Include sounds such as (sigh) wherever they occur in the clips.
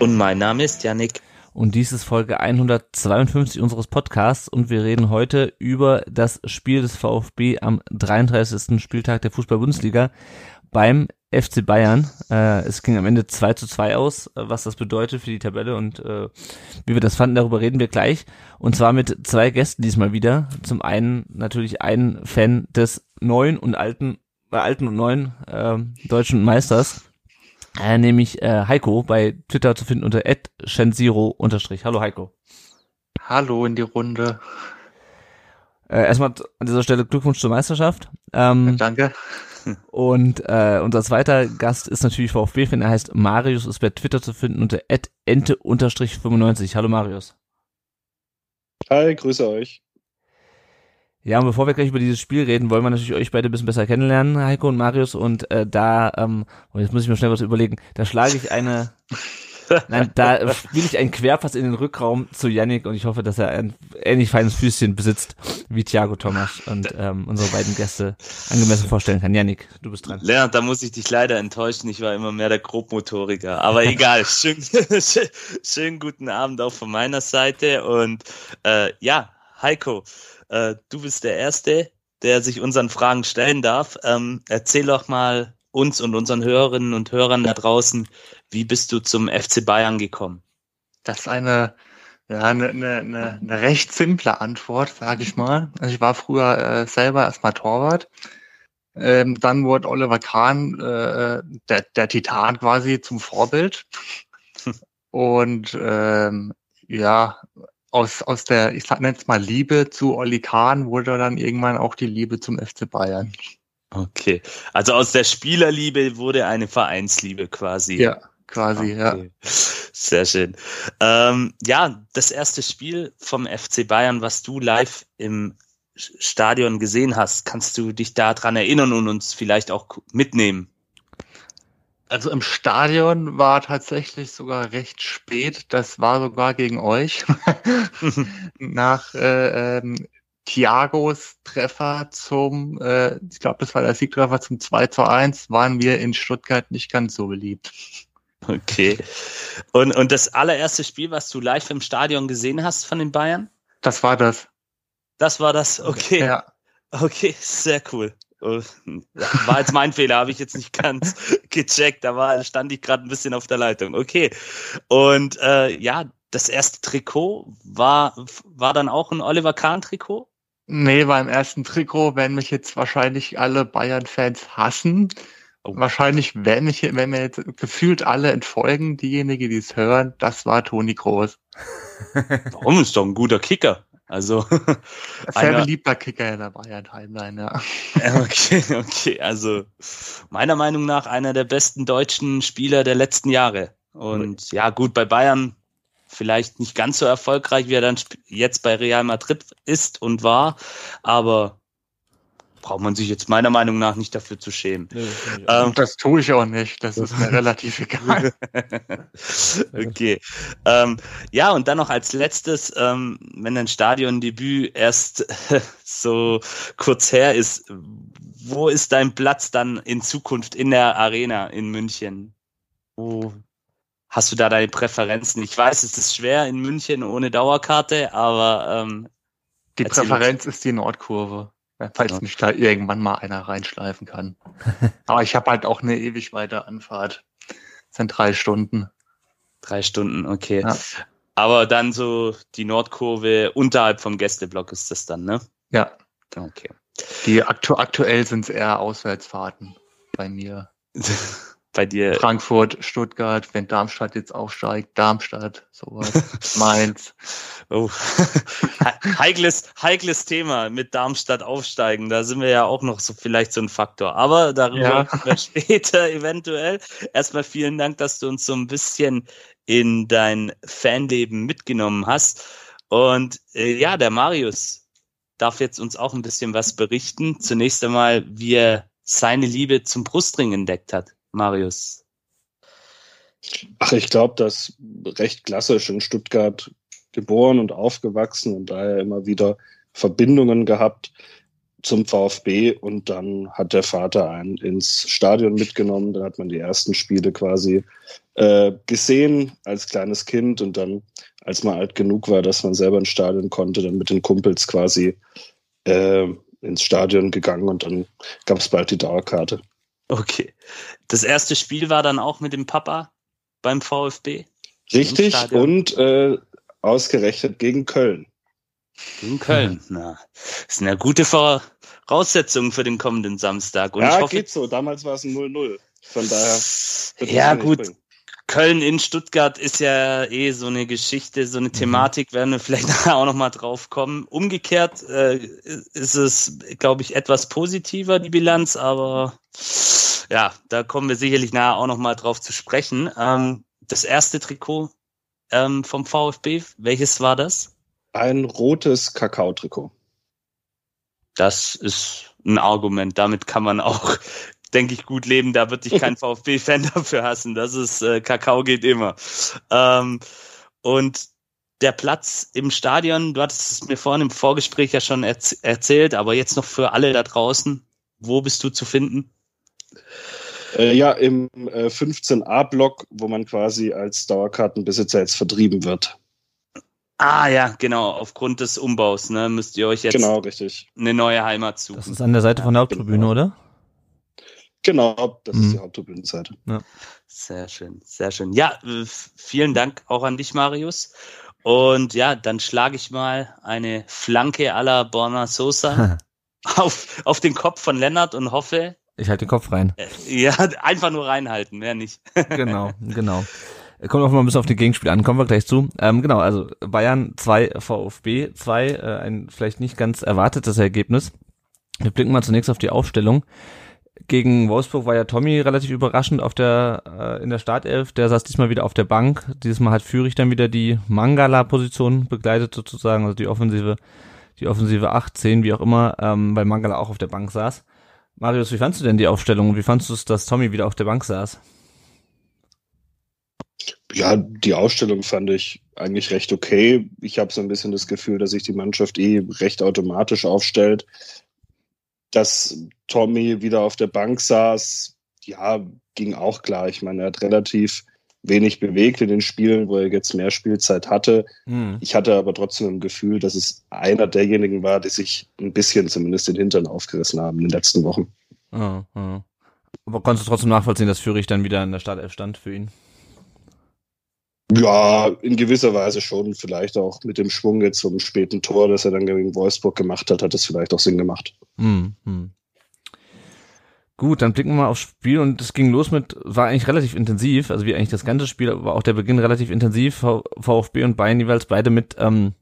Und mein Name ist Yannick. Und dies ist Folge 152 unseres Podcasts und wir reden heute über das Spiel des VfB am 33. Spieltag der Fußball-Bundesliga beim FC Bayern. Äh, es ging am Ende 2 zu 2 aus, äh, was das bedeutet für die Tabelle und äh, wie wir das fanden, darüber reden wir gleich. Und zwar mit zwei Gästen diesmal wieder. Zum einen natürlich ein Fan des neuen und alten, äh, alten und neuen äh, deutschen Meisters, äh, nämlich äh, Heiko bei Twitter zu finden unter @shenziro Hallo Heiko. Hallo in die Runde. Äh, erstmal an dieser Stelle Glückwunsch zur Meisterschaft. Ähm, ja, danke. Und äh, unser zweiter Gast ist natürlich VfB-Fan, er heißt Marius, ist bei Twitter zu finden unter ente-95. Hallo Marius. Hi, grüße euch. Ja, und bevor wir gleich über dieses Spiel reden, wollen wir natürlich euch beide ein bisschen besser kennenlernen, Heiko und Marius. Und äh, da, ähm, und jetzt muss ich mir schnell was überlegen, da schlage ich eine (laughs) Nein, da spiele ich einen Querpass in den Rückraum zu Yannick und ich hoffe, dass er ein ähnlich feines Füßchen besitzt wie Thiago Thomas und ähm, unsere beiden Gäste angemessen vorstellen kann. Yannick, du bist dran. Lennart, da muss ich dich leider enttäuschen. Ich war immer mehr der Grobmotoriker. Aber egal. (laughs) schön, schön, schönen guten Abend auch von meiner Seite. Und äh, ja, Heiko, äh, du bist der Erste, der sich unseren Fragen stellen darf. Ähm, erzähl doch mal uns und unseren Hörerinnen und Hörern da draußen, wie bist du zum FC Bayern gekommen? Das ist eine, ja, eine, eine, eine recht simple Antwort, sage ich mal. Also ich war früher äh, selber erstmal Torwart. Ähm, dann wurde Oliver Kahn, äh, der, der Titan quasi, zum Vorbild. (laughs) Und ähm, ja, aus, aus der, ich nenne es mal Liebe zu Olli Kahn, wurde dann irgendwann auch die Liebe zum FC Bayern. Okay, also aus der Spielerliebe wurde eine Vereinsliebe quasi. Ja, quasi, okay. ja. Sehr schön. Ähm, ja, das erste Spiel vom FC Bayern, was du live im Stadion gesehen hast, kannst du dich daran erinnern und uns vielleicht auch mitnehmen? Also im Stadion war tatsächlich sogar recht spät. Das war sogar gegen euch. (laughs) Nach äh, ähm, Thiagos Treffer zum, äh, ich glaube, das war der Siegtreffer zum 2 zu 1, waren wir in Stuttgart nicht ganz so beliebt. Okay. Und, und das allererste Spiel, was du live im Stadion gesehen hast von den Bayern? Das war das. Das war das, okay. Ja. Okay, sehr cool. Oh, war jetzt mein Fehler, habe ich jetzt nicht ganz (laughs) gecheckt. Da war, stand ich gerade ein bisschen auf der Leitung. Okay. Und äh, ja, das erste Trikot war, war dann auch ein Oliver Kahn-Trikot? Nee, beim ersten Trikot werden mich jetzt wahrscheinlich alle Bayern-Fans hassen. Oh. Wahrscheinlich werden mich, wenn mir jetzt gefühlt alle entfolgen, diejenigen, die es hören, das war Toni Groß. (laughs) Warum? Ist doch ein guter Kicker. Also. Sehr (laughs) beliebter Kicker in der Bayern-Timeline, ja. Okay, (laughs) okay. Also, meiner Meinung nach einer der besten deutschen Spieler der letzten Jahre. Und ja, gut, bei Bayern vielleicht nicht ganz so erfolgreich, wie er dann jetzt bei Real Madrid ist und war, aber braucht man sich jetzt meiner Meinung nach nicht dafür zu schämen. Nee, ähm, das tue ich auch nicht, das ist mir (laughs) relativ egal. (laughs) okay. Ähm, ja, und dann noch als letztes, ähm, wenn ein Stadiondebüt erst (laughs) so kurz her ist, wo ist dein Platz dann in Zukunft in der Arena in München? Wo Hast du da deine Präferenzen? Ich weiß, es ist schwer in München ohne Dauerkarte, aber ähm, die Präferenz ist die Nordkurve, falls ja. mich da irgendwann mal einer reinschleifen kann. (laughs) aber ich habe halt auch eine ewig weite Anfahrt. Das sind drei Stunden. Drei Stunden, okay. Ja. Aber dann so die Nordkurve unterhalb vom Gästeblock ist das dann, ne? Ja. Okay. Die aktu aktuell sind es eher Auswärtsfahrten bei mir. (laughs) bei dir. Frankfurt, Stuttgart, wenn Darmstadt jetzt aufsteigt, Darmstadt, sowas, (laughs) Mainz. Oh. heikles, heikles Thema mit Darmstadt aufsteigen. Da sind wir ja auch noch so vielleicht so ein Faktor. Aber darüber ja. (laughs) später eventuell. Erstmal vielen Dank, dass du uns so ein bisschen in dein Fanleben mitgenommen hast. Und äh, ja, der Marius darf jetzt uns auch ein bisschen was berichten. Zunächst einmal, wie er seine Liebe zum Brustring entdeckt hat. Marius? Ach, ich glaube, das recht klassisch in Stuttgart geboren und aufgewachsen und daher immer wieder Verbindungen gehabt zum VfB und dann hat der Vater einen ins Stadion mitgenommen. Dann hat man die ersten Spiele quasi äh, gesehen als kleines Kind und dann, als man alt genug war, dass man selber ins Stadion konnte, dann mit den Kumpels quasi äh, ins Stadion gegangen und dann gab es bald die Dauerkarte. Okay. Das erste Spiel war dann auch mit dem Papa beim VfB? Richtig und äh, ausgerechnet gegen Köln. Gegen Köln, na. Das sind ja gute Voraussetzungen für den kommenden Samstag. Und ja, hoffe, geht so. Damals war es ein 0-0. Von daher. Ja, gut. Bringen. Köln in Stuttgart ist ja eh so eine Geschichte, so eine mhm. Thematik, werden wir (laughs) vielleicht nachher auch nochmal drauf kommen. Umgekehrt äh, ist es, glaube ich, etwas positiver, die Bilanz, aber ja, da kommen wir sicherlich nachher auch nochmal drauf zu sprechen. Ähm, das erste Trikot ähm, vom VfB, welches war das? Ein rotes Kakao-Trikot. Das ist ein Argument. Damit kann man auch denke ich, gut leben. Da wird dich kein (laughs) VfB-Fan dafür hassen. Das ist, äh, Kakao geht immer. Ähm, und der Platz im Stadion, du hattest es mir vorhin im Vorgespräch ja schon erz erzählt, aber jetzt noch für alle da draußen, wo bist du zu finden? Äh, ja, im äh, 15a-Block, wo man quasi als Dauerkartenbesitzer jetzt vertrieben wird. Ah ja, genau. Aufgrund des Umbaus ne, müsst ihr euch jetzt genau, richtig. eine neue Heimat suchen. Das ist an der Seite von der Haupttribüne, genau. oder? Genau, das mhm. ist die Haupttribünenseite. Ja. Sehr schön, sehr schön. Ja, vielen Dank auch an dich, Marius. Und ja, dann schlage ich mal eine Flanke à la Borna Sosa (laughs) auf, auf den Kopf von Lennart und hoffe. Ich halte den Kopf rein. Äh, ja, einfach nur reinhalten, mehr nicht. (laughs) genau, genau. Kommt auch mal ein bisschen auf den Gegenspiel an, kommen wir gleich zu. Ähm, genau, also Bayern 2, VfB 2, äh, ein vielleicht nicht ganz erwartetes Ergebnis. Wir blicken mal zunächst auf die Aufstellung gegen Wolfsburg war ja Tommy relativ überraschend auf der äh, in der Startelf. Der saß diesmal wieder auf der Bank. Dieses Mal hat Führig dann wieder die Mangala-Position begleitet sozusagen, also die offensive, die offensive 18, wie auch immer, ähm, weil Mangala auch auf der Bank saß. Marius, wie fandst du denn die Aufstellung wie fandst du es, dass Tommy wieder auf der Bank saß? Ja, die Ausstellung fand ich eigentlich recht okay. Ich habe so ein bisschen das Gefühl, dass sich die Mannschaft eh recht automatisch aufstellt dass Tommy wieder auf der Bank saß, ja, ging auch klar. Ich meine, er hat relativ wenig bewegt in den Spielen, wo er jetzt mehr Spielzeit hatte. Mhm. Ich hatte aber trotzdem ein Gefühl, dass es einer derjenigen war, die sich ein bisschen zumindest den Hintern aufgerissen haben in den letzten Wochen. Oh. Aber konntest du trotzdem nachvollziehen, dass Fürich dann wieder in der Startelf stand für ihn? Ja, in gewisser Weise schon. Vielleicht auch mit dem Schwung jetzt zum späten Tor, das er dann gegen Wolfsburg gemacht hat, hat es vielleicht auch Sinn gemacht. Hm, hm. Gut, dann blicken wir mal aufs Spiel und es ging los mit, war eigentlich relativ intensiv, also wie eigentlich das ganze Spiel, war auch der Beginn relativ intensiv. VfB und Bayern jeweils beide mit, ähm,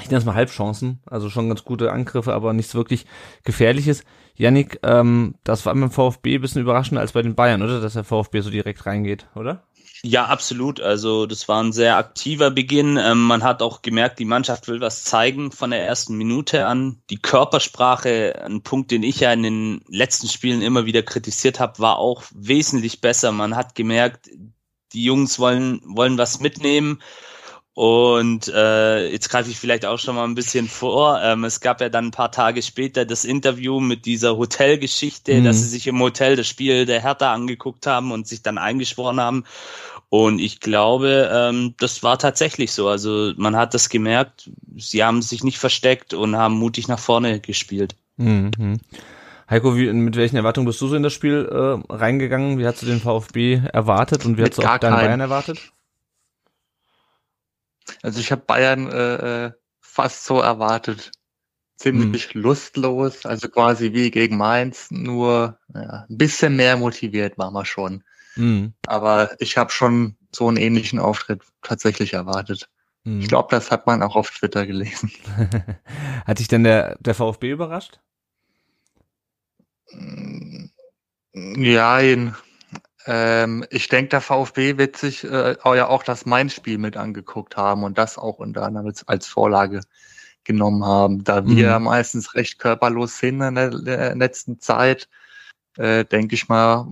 ich nenne es mal Halbchancen, also schon ganz gute Angriffe, aber nichts wirklich Gefährliches. Yannick, ähm, das war beim VfB ein bisschen überraschender als bei den Bayern, oder? Dass der VfB so direkt reingeht, oder? Ja, absolut. Also das war ein sehr aktiver Beginn. Ähm, man hat auch gemerkt, die Mannschaft will was zeigen von der ersten Minute an. Die Körpersprache, ein Punkt, den ich ja in den letzten Spielen immer wieder kritisiert habe, war auch wesentlich besser. Man hat gemerkt, die Jungs wollen wollen was mitnehmen und äh, jetzt greife ich vielleicht auch schon mal ein bisschen vor. Ähm, es gab ja dann ein paar Tage später das Interview mit dieser Hotelgeschichte, mhm. dass sie sich im Hotel das Spiel der Hertha angeguckt haben und sich dann eingeschworen haben. Und ich glaube, ähm, das war tatsächlich so. Also man hat das gemerkt, sie haben sich nicht versteckt und haben mutig nach vorne gespielt. Mhm. Heiko, wie, mit welchen Erwartungen bist du so in das Spiel äh, reingegangen? Wie hast du den VfB erwartet und wie hast du auch deine Bayern erwartet? Also ich habe Bayern äh, äh, fast so erwartet. Ziemlich hm. lustlos, also quasi wie gegen Mainz, nur ja, ein bisschen mehr motiviert war man schon. Mhm. Aber ich habe schon so einen ähnlichen Auftritt tatsächlich erwartet. Mhm. Ich glaube, das hat man auch auf Twitter gelesen. (laughs) hat dich denn der, der VfB überrascht? Ja, ähm, ich denke, der VfB wird sich äh, auch ja auch das Main-Spiel mit angeguckt haben und das auch unter anderem als, als Vorlage genommen haben. Da mhm. wir meistens recht körperlos sind in der, der letzten Zeit, äh, denke ich mal,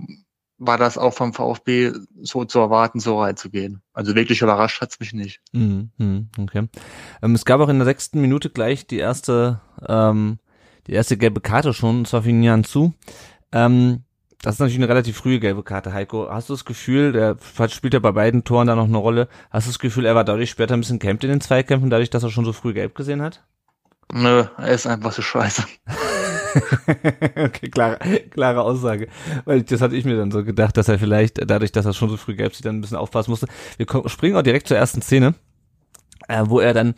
war das auch vom VfB so zu erwarten, so reinzugehen. Also wirklich überrascht hat's mich nicht. Mhm, mhm okay. Ähm, es gab auch in der sechsten Minute gleich die erste, ähm, die erste gelbe Karte schon, und zwar für Nian zu. Ähm, das ist natürlich eine relativ frühe gelbe Karte, Heiko. Hast du das Gefühl, der spielt ja bei beiden Toren da noch eine Rolle, hast du das Gefühl, er war dadurch später ein bisschen kämpft in den Zweikämpfen, dadurch, dass er schon so früh gelb gesehen hat? Nö, er ist einfach so scheiße. (laughs) okay, klare, klare Aussage. Weil das hatte ich mir dann so gedacht, dass er vielleicht dadurch, dass er schon so früh gelb sieht, dann ein bisschen aufpassen musste. Wir springen auch direkt zur ersten Szene, äh, wo er dann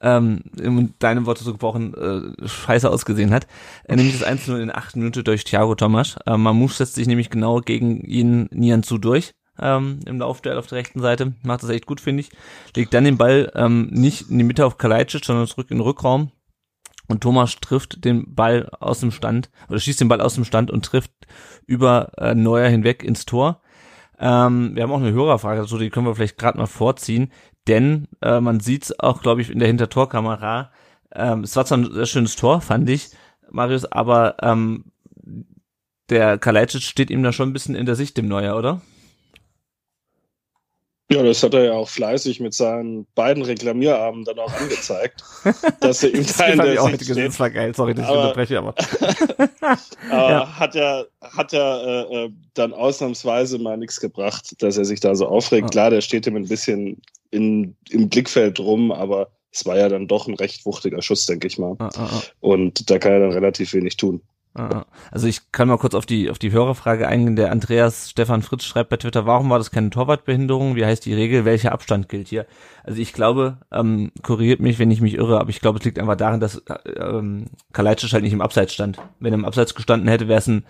ähm, in deinem Worte so gebrochen, äh, scheiße ausgesehen hat. Äh, nämlich das 1 in der achten Minute durch Thiago Tomasch. Äh, Mamouche setzt sich nämlich genau gegen ihn Nian zu durch ähm, im Laufduell auf der rechten Seite. Macht das echt gut, finde ich. Legt dann den Ball ähm, nicht in die Mitte auf Kalajdzic, sondern zurück in den Rückraum. Und Thomas trifft den Ball aus dem Stand oder schießt den Ball aus dem Stand und trifft über äh, Neuer hinweg ins Tor. Ähm, wir haben auch eine Hörerfrage dazu, die können wir vielleicht gerade mal vorziehen, denn äh, man sieht es auch, glaube ich, in der Hintertorkamera. Ähm, es war zwar ein sehr schönes Tor, fand ich, Marius, aber ähm, der Kalajdzic steht ihm da schon ein bisschen in der Sicht, dem Neuer, oder? Ja, das hat er ja auch fleißig mit seinen beiden Reklamierarmen dann auch angezeigt, (laughs) dass er ihm da in der Sicht steht. Das war geil, sorry, dass ich unterbreche, aber. (laughs) (laughs) aber ja. hat ja, hat ja äh, äh, dann ausnahmsweise mal nichts gebracht, dass er sich da so aufregt. Ah. Klar, der steht ihm ein bisschen in, im Blickfeld rum, aber es war ja dann doch ein recht wuchtiger Schuss, denke ich mal. Ah, ah, ah. Und da kann er dann relativ wenig tun. Ah, also ich kann mal kurz auf die auf die Hörerfrage eingehen. Der Andreas Stefan Fritz schreibt bei Twitter, warum war das keine Torwartbehinderung? Wie heißt die Regel? Welcher Abstand gilt hier? Also ich glaube, ähm, korrigiert mich, wenn ich mich irre, aber ich glaube, es liegt einfach darin, dass äh, ähm, Kalajdzic halt nicht im Abseits stand. Wenn er im Abseits gestanden hätte, wäre es ein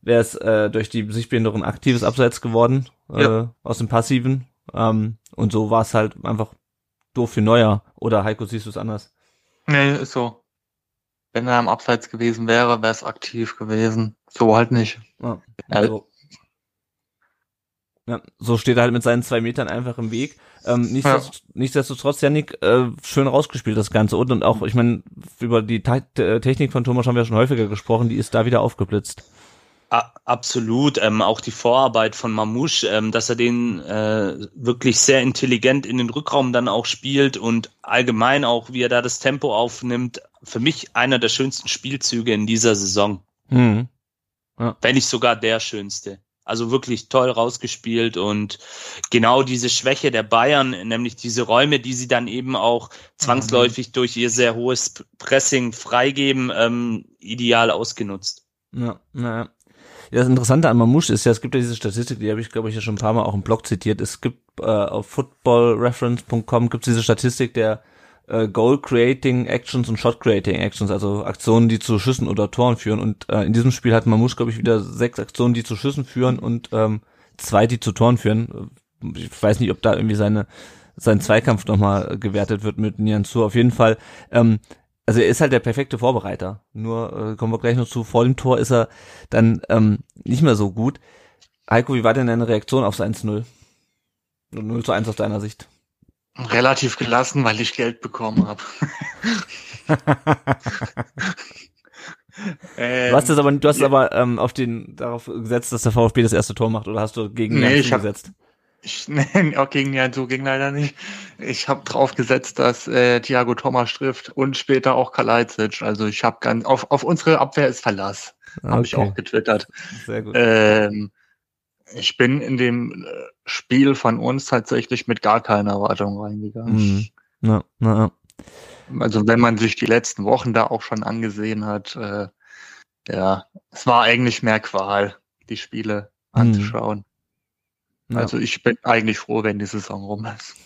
wäre es äh, durch die Sichtbehinderung ein aktives Abseits geworden äh, ja. aus dem Passiven. Ähm, und so war es halt einfach doof für Neuer. Oder Heiko, siehst du es anders? Nee, ist so. Wenn er am Abseits gewesen wäre, wäre es aktiv gewesen. So halt nicht. Ja, also, ja, so steht er halt mit seinen zwei Metern einfach im Weg. Ähm, nichtsdestotrotz, ja. nichtsdestotrotz, Janik, äh, schön rausgespielt das Ganze. Und, und auch, ich meine, über die Technik von Thomas haben wir schon häufiger gesprochen, die ist da wieder aufgeblitzt. Absolut, ähm, auch die Vorarbeit von Mamouche, ähm, dass er den äh, wirklich sehr intelligent in den Rückraum dann auch spielt und allgemein auch, wie er da das Tempo aufnimmt, für mich einer der schönsten Spielzüge in dieser Saison. Mhm. Ja. Wenn nicht sogar der schönste. Also wirklich toll rausgespielt und genau diese Schwäche der Bayern, nämlich diese Räume, die sie dann eben auch zwangsläufig mhm. durch ihr sehr hohes Pressing freigeben, ähm, ideal ausgenutzt. Ja, naja. Das Interessante an Mamouche ist ja, es gibt ja diese Statistik, die habe ich, glaube ich, ja schon ein paar Mal auch im Blog zitiert. Es gibt äh, auf footballreference.com gibt es diese Statistik der äh, Goal Creating Actions und Shot Creating Actions, also Aktionen, die zu Schüssen oder Toren führen. Und äh, in diesem Spiel hat Mamouche, glaube ich, wieder sechs Aktionen, die zu Schüssen führen und ähm, zwei, die zu Toren führen. Ich weiß nicht, ob da irgendwie seine sein Zweikampf nochmal gewertet wird mit Nian Zu. Auf jeden Fall ähm, also er ist halt der perfekte Vorbereiter. Nur äh, kommen wir gleich noch zu. Vor dem Tor ist er dann ähm, nicht mehr so gut. Heiko, wie war denn deine Reaktion aufs 1-0? 0 zu 1 aus deiner Sicht. Relativ gelassen, weil ich Geld bekommen habe. ähm, (laughs) du hast es aber, du hast ja. aber ähm, auf den darauf gesetzt, dass der VfB das erste Tor macht, oder hast du gegen nee, ich hab, gesetzt? Ich, (laughs) nee, auch gegen so ging leider nicht. Ich habe drauf gesetzt, dass äh, Thiago Thomas trifft und später auch Kalajdzic. Also ich habe ganz auf, auf unsere Abwehr ist Verlass. Okay. Habe ich auch getwittert. Sehr gut. Ähm, ich bin in dem äh, Spiel von uns tatsächlich mit gar keiner Erwartung reingegangen. Mhm. Na, na. Also wenn man sich die letzten Wochen da auch schon angesehen hat, äh, ja, es war eigentlich mehr Qual, die Spiele mhm. anzuschauen. Ja. Also ich bin eigentlich froh, wenn die Saison rum ist.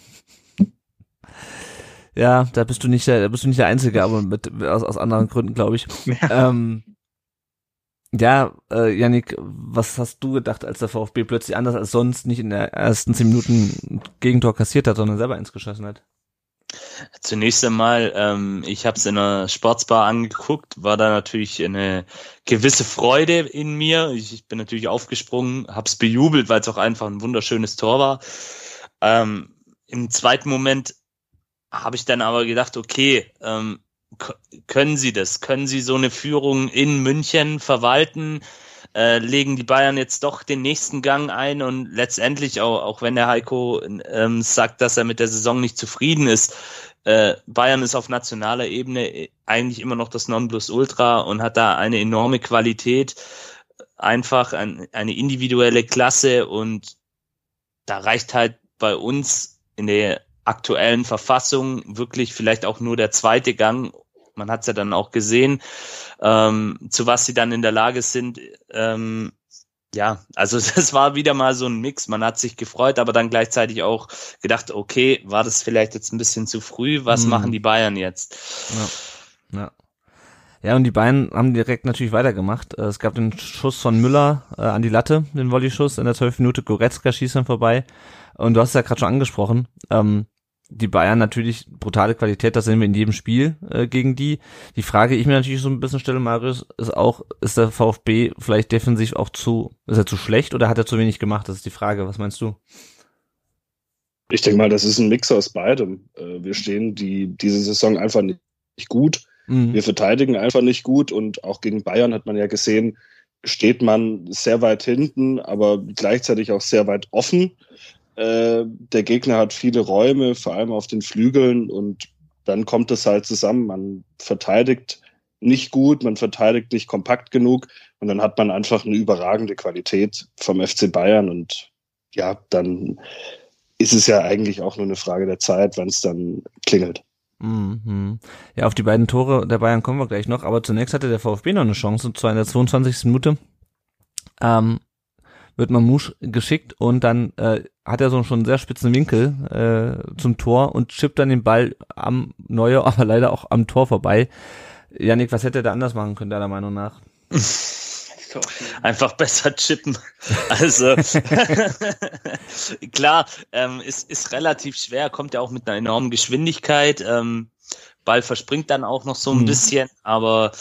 Ja, da bist du nicht der, da bist du nicht der Einzige, aber mit, aus, aus anderen Gründen, glaube ich. (laughs) Ja. Ähm, ja, äh, Yannick, was hast du gedacht, als der VfB plötzlich anders als sonst nicht in der ersten zehn Minuten Gegentor kassiert hat, sondern selber eins geschossen hat? Zunächst einmal, ähm, ich habe es in einer Sportsbar angeguckt, war da natürlich eine gewisse Freude in mir. Ich, ich bin natürlich aufgesprungen, habe es bejubelt, weil es auch einfach ein wunderschönes Tor war. Ähm, Im zweiten Moment habe ich dann aber gedacht, okay, ähm, können Sie das? Können Sie so eine Führung in München verwalten? Äh, legen die Bayern jetzt doch den nächsten Gang ein und letztendlich auch, auch wenn der Heiko ähm, sagt, dass er mit der Saison nicht zufrieden ist, äh, Bayern ist auf nationaler Ebene eigentlich immer noch das Nonplusultra und hat da eine enorme Qualität, einfach ein, eine individuelle Klasse und da reicht halt bei uns in der aktuellen Verfassung wirklich vielleicht auch nur der zweite Gang. Man hat es ja dann auch gesehen, ähm, zu was sie dann in der Lage sind. Ähm, ja, also (laughs) das war wieder mal so ein Mix. Man hat sich gefreut, aber dann gleichzeitig auch gedacht, okay, war das vielleicht jetzt ein bisschen zu früh? Was mhm. machen die Bayern jetzt? Ja. ja. Ja, und die Bayern haben direkt natürlich weitergemacht. Äh, es gab den Schuss von Müller äh, an die Latte, den Volley-Schuss in der 12 Minute. Goretzka schießt dann vorbei. Und du hast es ja gerade schon angesprochen. Ähm, die Bayern natürlich brutale Qualität, das sehen wir in jedem Spiel äh, gegen die. Die Frage, die ich mir natürlich so ein bisschen stelle, Marius, ist auch, ist der VfB vielleicht defensiv auch zu, ist er zu schlecht oder hat er zu wenig gemacht? Das ist die Frage. Was meinst du? Ich denke mal, das ist ein Mix aus beidem. Äh, wir stehen die, diese Saison einfach nicht gut. Mhm. Wir verteidigen einfach nicht gut und auch gegen Bayern hat man ja gesehen, steht man sehr weit hinten, aber gleichzeitig auch sehr weit offen. Äh, der Gegner hat viele Räume, vor allem auf den Flügeln und dann kommt es halt zusammen. Man verteidigt nicht gut, man verteidigt nicht kompakt genug und dann hat man einfach eine überragende Qualität vom FC Bayern und ja, dann ist es ja eigentlich auch nur eine Frage der Zeit, wann es dann klingelt. Mhm. Ja, auf die beiden Tore der Bayern kommen wir gleich noch, aber zunächst hatte der VfB noch eine Chance, und zwar in der 22. Minute. Ähm, wird Mamouche geschickt und dann äh, hat er so schon einen sehr spitzen Winkel äh, zum Tor und chippt dann den Ball am Neuer, (laughs) aber leider auch am Tor vorbei. Janik, was hätte er da anders machen können, deiner Meinung nach? (laughs) Einfach besser chippen. Also (laughs) klar, ähm, ist, ist relativ schwer, kommt ja auch mit einer enormen Geschwindigkeit. Ähm, Ball verspringt dann auch noch so ein mhm. bisschen, aber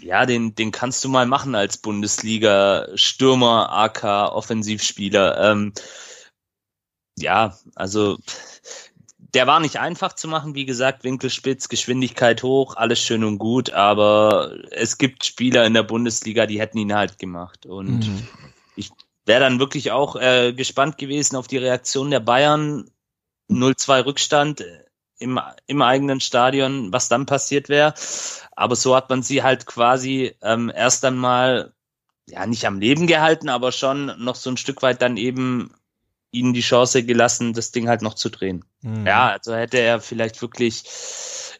ja, den, den kannst du mal machen als Bundesliga-Stürmer, AK, Offensivspieler. Ähm, ja, also der war nicht einfach zu machen, wie gesagt, Winkelspitz, Geschwindigkeit hoch, alles schön und gut, aber es gibt Spieler in der Bundesliga, die hätten ihn halt gemacht. Und mhm. ich wäre dann wirklich auch äh, gespannt gewesen auf die Reaktion der Bayern. 0-2 Rückstand im, im eigenen Stadion, was dann passiert wäre. Aber so hat man sie halt quasi ähm, erst einmal ja nicht am Leben gehalten, aber schon noch so ein Stück weit dann eben ihnen die Chance gelassen, das Ding halt noch zu drehen. Mhm. Ja, also hätte er vielleicht wirklich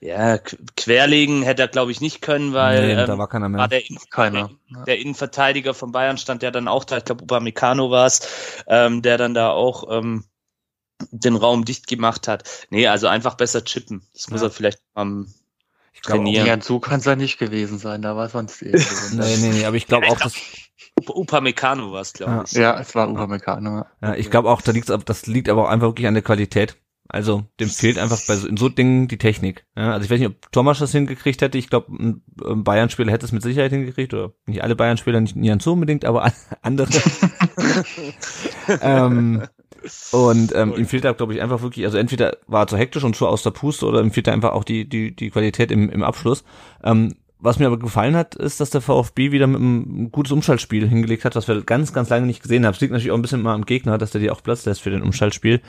ja, querlegen hätte er, glaube ich, nicht können, weil nee, ähm, da war keiner mehr. War der, keiner. Der, der, Innenverteidiger von Bayern stand ja dann auch da, ich glaube, Upamecano war es, ähm, der dann da auch ähm, den Raum dicht gemacht hat. Nee, also einfach besser chippen. Das muss ja. er vielleicht am ich glaub, trainieren. Ja, so kann es ja nicht gewesen sein, da war sonst (laughs) irgendwo. nee, nee, nee, aber ich glaube auch, dass Upamecano war es, glaube ich. Ja, es war Upamecano. Ja, ja ich glaube auch, da liegt's, das liegt aber auch einfach wirklich an der Qualität. Also dem fehlt einfach bei so, in so Dingen die Technik. Ja, also ich weiß nicht, ob Thomas das hingekriegt hätte. Ich glaube, ein, ein Bayern-Spieler hätte es mit Sicherheit hingekriegt. Oder nicht alle Bayern-Spieler, nicht Nian so unbedingt, aber andere. (laughs) ähm, und ähm, ihm fehlt da, glaube ich, einfach wirklich, also entweder war er zu hektisch und zu aus der Puste oder ihm fehlt da einfach auch die, die, die Qualität im, im Abschluss. Ähm, was mir aber gefallen hat, ist, dass der VfB wieder mit einem gutes Umschaltspiel hingelegt hat, was wir ganz, ganz lange nicht gesehen haben. Es liegt natürlich auch ein bisschen mal am Gegner, dass der dir auch Platz lässt für den Umschaltspiel.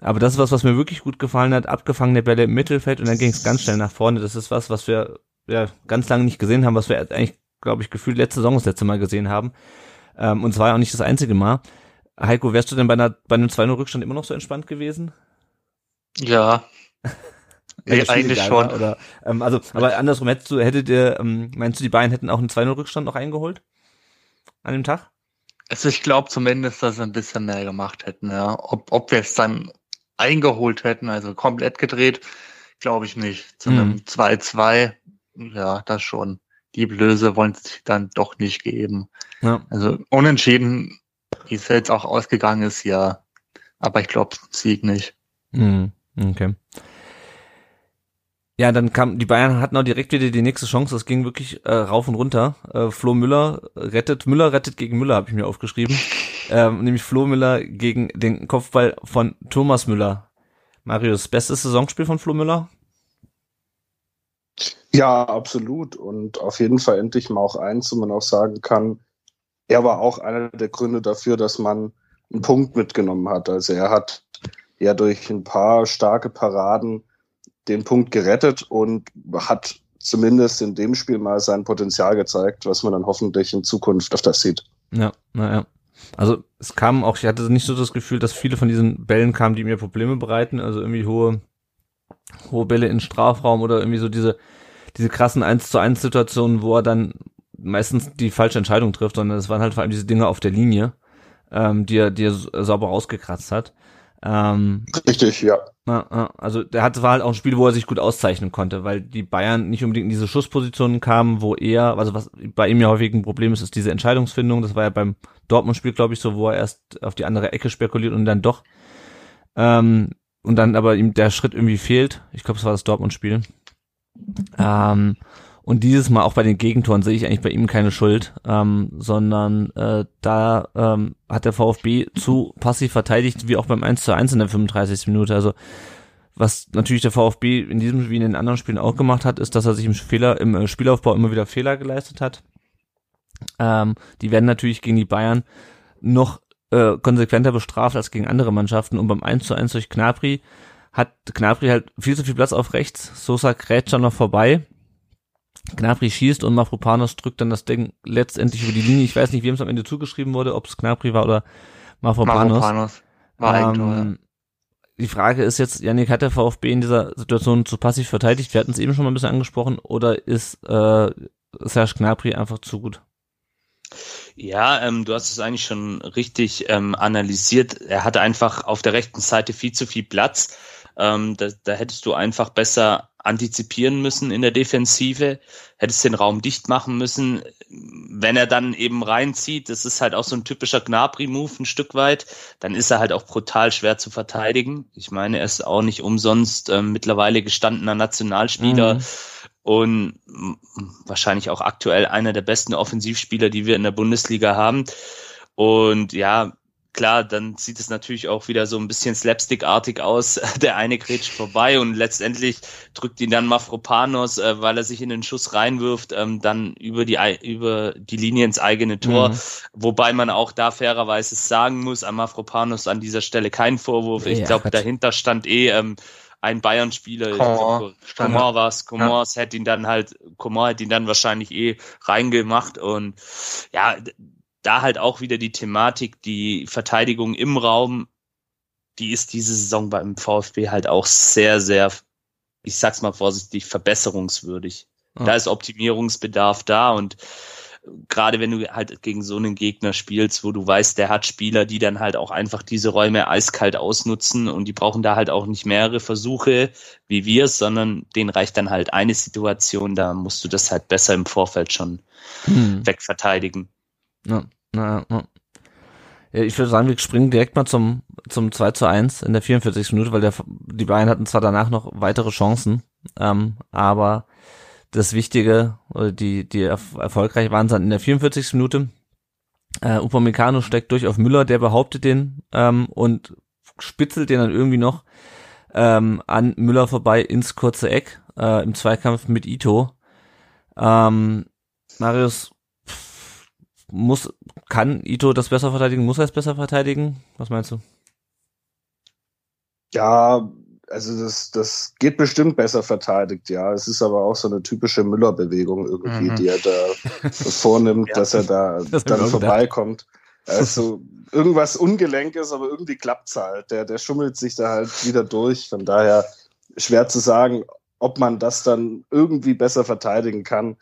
Aber das ist was, was mir wirklich gut gefallen hat. Abgefangene Bälle im Mittelfeld und dann ging es ganz schnell nach vorne. Das ist was, was wir ja ganz lange nicht gesehen haben, was wir eigentlich, glaube ich, gefühlt letzte Saison das letzte Mal gesehen haben. Ähm, und es war ja auch nicht das einzige Mal. Heiko, wärst du denn bei, einer, bei einem 2-0-Rückstand immer noch so entspannt gewesen? Ja. (laughs) Nee, eigentlich schon. War, oder, ähm, also, aber andersrum hättest du, hättet ihr, ähm, meinst du, die beiden hätten auch einen 2-0-Rückstand noch eingeholt? An dem Tag? Also ich glaube zumindest, dass sie ein bisschen mehr gemacht hätten, ja. Ob, ob wir es dann eingeholt hätten, also komplett gedreht, glaube ich nicht. Zu einem 2-2, mhm. ja, das schon. die Blöße wollen sich dann doch nicht geben. Ja. Also unentschieden, wie es jetzt auch ausgegangen ist, ja. Aber ich glaube, Sieg nicht. Mhm. Okay. Ja, dann kam, die Bayern hatten auch direkt wieder die nächste Chance. Das ging wirklich äh, rauf und runter. Äh, Flo Müller rettet, Müller rettet gegen Müller, habe ich mir aufgeschrieben. (laughs) ähm, nämlich Flo Müller gegen den Kopfball von Thomas Müller. Marius, bestes Saisonspiel von Flo Müller? Ja, absolut. Und auf jeden Fall endlich mal auch eins, wo man auch sagen kann, er war auch einer der Gründe dafür, dass man einen Punkt mitgenommen hat. Also er hat ja durch ein paar starke Paraden den Punkt gerettet und hat zumindest in dem Spiel mal sein Potenzial gezeigt, was man dann hoffentlich in Zukunft öfters sieht. Ja, naja. Also es kam auch, ich hatte nicht so das Gefühl, dass viele von diesen Bällen kamen, die mir Probleme bereiten, also irgendwie hohe, hohe Bälle in Strafraum oder irgendwie so diese, diese krassen 1 zu 1 Situationen, wo er dann meistens die falsche Entscheidung trifft, sondern es waren halt vor allem diese Dinge auf der Linie, ähm, die er, die er sauber rausgekratzt hat. Ähm, Richtig, ja. Also der hat war halt auch ein Spiel, wo er sich gut auszeichnen konnte, weil die Bayern nicht unbedingt in diese Schusspositionen kamen, wo er, also was bei ihm ja häufig ein Problem ist, ist diese Entscheidungsfindung. Das war ja beim Dortmund-Spiel, glaube ich, so, wo er erst auf die andere Ecke spekuliert und dann doch ähm, und dann aber ihm der Schritt irgendwie fehlt. Ich glaube, es war das Dortmund-Spiel. Ähm, und dieses Mal auch bei den Gegentoren sehe ich eigentlich bei ihm keine Schuld, ähm, sondern äh, da ähm, hat der VfB zu passiv verteidigt, wie auch beim 1 zu 1 in der 35. Minute. Also was natürlich der VfB in diesem wie in den anderen Spielen auch gemacht hat, ist, dass er sich im Fehler, im äh, Spielaufbau immer wieder Fehler geleistet hat. Ähm, die werden natürlich gegen die Bayern noch äh, konsequenter bestraft als gegen andere Mannschaften. Und beim 1 zu 1 durch Knapri hat Knapri halt viel zu viel Platz auf rechts. Sosa krätscht schon noch vorbei. Gnabry schießt und Mafropanos drückt dann das Ding letztendlich über die Linie. Ich weiß nicht, wem es am Ende zugeschrieben wurde, ob es Gnabry war oder Mafropanos. Mafropanos war ähm, Die Frage ist jetzt, Janik, hat der VfB in dieser Situation zu passiv verteidigt? Wir hatten es eben schon mal ein bisschen angesprochen. Oder ist äh, Serge Gnabry einfach zu gut? Ja, ähm, du hast es eigentlich schon richtig ähm, analysiert. Er hatte einfach auf der rechten Seite viel zu viel Platz. Ähm, da, da hättest du einfach besser antizipieren müssen in der Defensive, hättest den Raum dicht machen müssen. Wenn er dann eben reinzieht, das ist halt auch so ein typischer Gnabry-Move ein Stück weit, dann ist er halt auch brutal schwer zu verteidigen. Ich meine, er ist auch nicht umsonst ähm, mittlerweile gestandener Nationalspieler. Mhm und wahrscheinlich auch aktuell einer der besten Offensivspieler, die wir in der Bundesliga haben. Und ja, klar, dann sieht es natürlich auch wieder so ein bisschen slapstickartig aus. (laughs) Der eine grätscht vorbei und letztendlich drückt ihn dann Mafropanos, äh, weil er sich in den Schuss reinwirft, ähm, dann über die, über die Linie ins eigene Tor. Mhm. Wobei man auch da fairerweise sagen muss, an Mafropanos an dieser Stelle kein Vorwurf. Ich ja, glaube, dahinter stand eh ähm, ein Bayern-Spieler, Komor war es, Komors ja. hätte ihn dann halt, Komor hätte ihn dann wahrscheinlich eh reingemacht und ja, da halt auch wieder die Thematik, die Verteidigung im Raum, die ist diese Saison beim VfB halt auch sehr, sehr, ich sag's mal vorsichtig, verbesserungswürdig. Ja. Da ist Optimierungsbedarf da und gerade wenn du halt gegen so einen Gegner spielst, wo du weißt, der hat Spieler, die dann halt auch einfach diese Räume eiskalt ausnutzen und die brauchen da halt auch nicht mehrere Versuche wie wir es, sondern denen reicht dann halt eine Situation, da musst du das halt besser im Vorfeld schon hm. wegverteidigen. Ja, na, na. Ja, ich würde sagen, wir springen direkt mal zum, zum 2 zu 1 in der 44. Minute, weil der, die Bayern hatten zwar danach noch weitere Chancen, ähm, aber das Wichtige, oder die, die erfolgreich waren dann in der 44. Minute. Äh, Upamecano steckt durch auf Müller, der behauptet den ähm, und spitzelt den dann irgendwie noch ähm, an Müller vorbei ins kurze Eck äh, im Zweikampf mit Ito. Ähm, Marius, muss, kann Ito das besser verteidigen? Muss er es besser verteidigen? Was meinst du? Ja, also das, das geht bestimmt besser verteidigt, ja. Es ist aber auch so eine typische Müller-Bewegung irgendwie, mhm. die er da (laughs) vornimmt, ja. dass er da (laughs) das dann vorbeikommt. Also (laughs) irgendwas ungelenk ist, aber irgendwie klappt's halt. Der, der schummelt sich da halt wieder durch. Von daher schwer zu sagen, ob man das dann irgendwie besser verteidigen kann.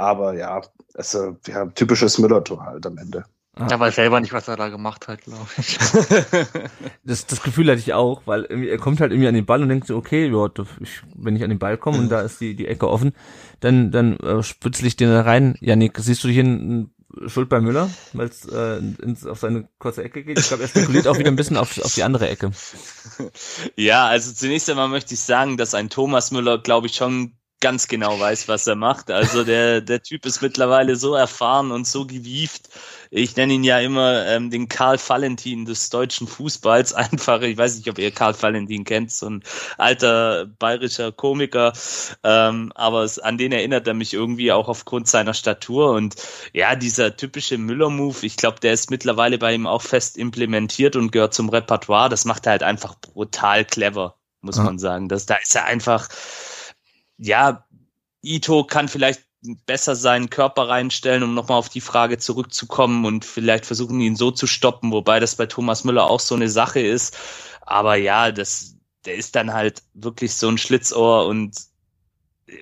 Aber ja, also ja, typisches Müller-Tor halt am Ende. Ah. Er weiß selber nicht, was er da gemacht hat, glaube ich. (laughs) das, das Gefühl hatte ich auch, weil er kommt halt irgendwie an den Ball und denkt so, okay, ja, ich, wenn ich an den Ball komme und da ist die, die Ecke offen, dann, dann äh, spitzel ich den da rein. Janik, siehst du hier einen Schuld bei Müller, weil es äh, ins, auf seine kurze Ecke geht? Ich glaube, er spekuliert auch wieder ein bisschen auf, auf die andere Ecke. (laughs) Ja, also zunächst einmal möchte ich sagen, dass ein Thomas Müller, glaube ich, schon ganz genau weiß, was er macht. Also der, der Typ ist mittlerweile so erfahren und so gewieft. Ich nenne ihn ja immer ähm, den Karl Valentin des deutschen Fußballs. (laughs) Einfach, ich weiß nicht, ob ihr Karl Valentin kennt, so ein alter bayerischer Komiker. Ähm, aber es, an den erinnert er mich irgendwie auch aufgrund seiner Statur. Und ja, dieser typische Müller-Move, ich glaube, der ist mittlerweile bei ihm auch fest implementiert und gehört zum Repertoire. Das macht er halt einfach brutal clever, muss ja. man sagen. Das, da ist er einfach ja, Ito kann vielleicht besser seinen Körper reinstellen, um nochmal auf die Frage zurückzukommen und vielleicht versuchen, ihn so zu stoppen, wobei das bei Thomas Müller auch so eine Sache ist. Aber ja, das, der ist dann halt wirklich so ein Schlitzohr und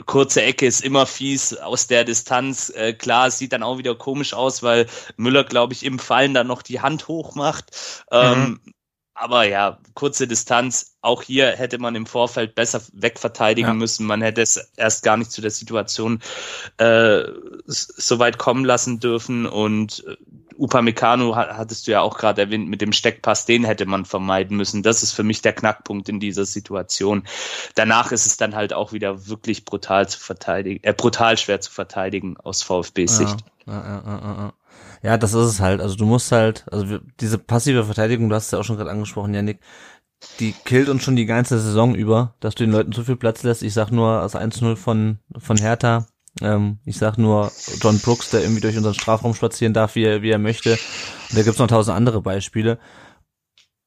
kurze Ecke ist immer fies aus der Distanz. Äh, klar, es sieht dann auch wieder komisch aus, weil Müller, glaube ich, im Fallen dann noch die Hand hoch macht. Ähm, mhm. Aber ja, kurze Distanz. Auch hier hätte man im Vorfeld besser wegverteidigen ja. müssen. Man hätte es erst gar nicht zu der Situation äh, so weit kommen lassen dürfen. Und äh, Upamecano hattest du ja auch gerade erwähnt mit dem Steckpass, den hätte man vermeiden müssen. Das ist für mich der Knackpunkt in dieser Situation. Danach ist es dann halt auch wieder wirklich brutal zu verteidigen, äh, brutal schwer zu verteidigen aus VfB-Sicht. Ja, ja, ja, das ist es halt. Also du musst halt, also diese passive Verteidigung, du hast es ja auch schon gerade angesprochen, Janik, die killt uns schon die ganze Saison über, dass du den Leuten zu viel Platz lässt. Ich sag nur das 1-0 von, von Hertha. Ähm, ich sag nur John Brooks, der irgendwie durch unseren Strafraum spazieren darf, wie er, wie er möchte. Und da gibt's noch tausend andere Beispiele.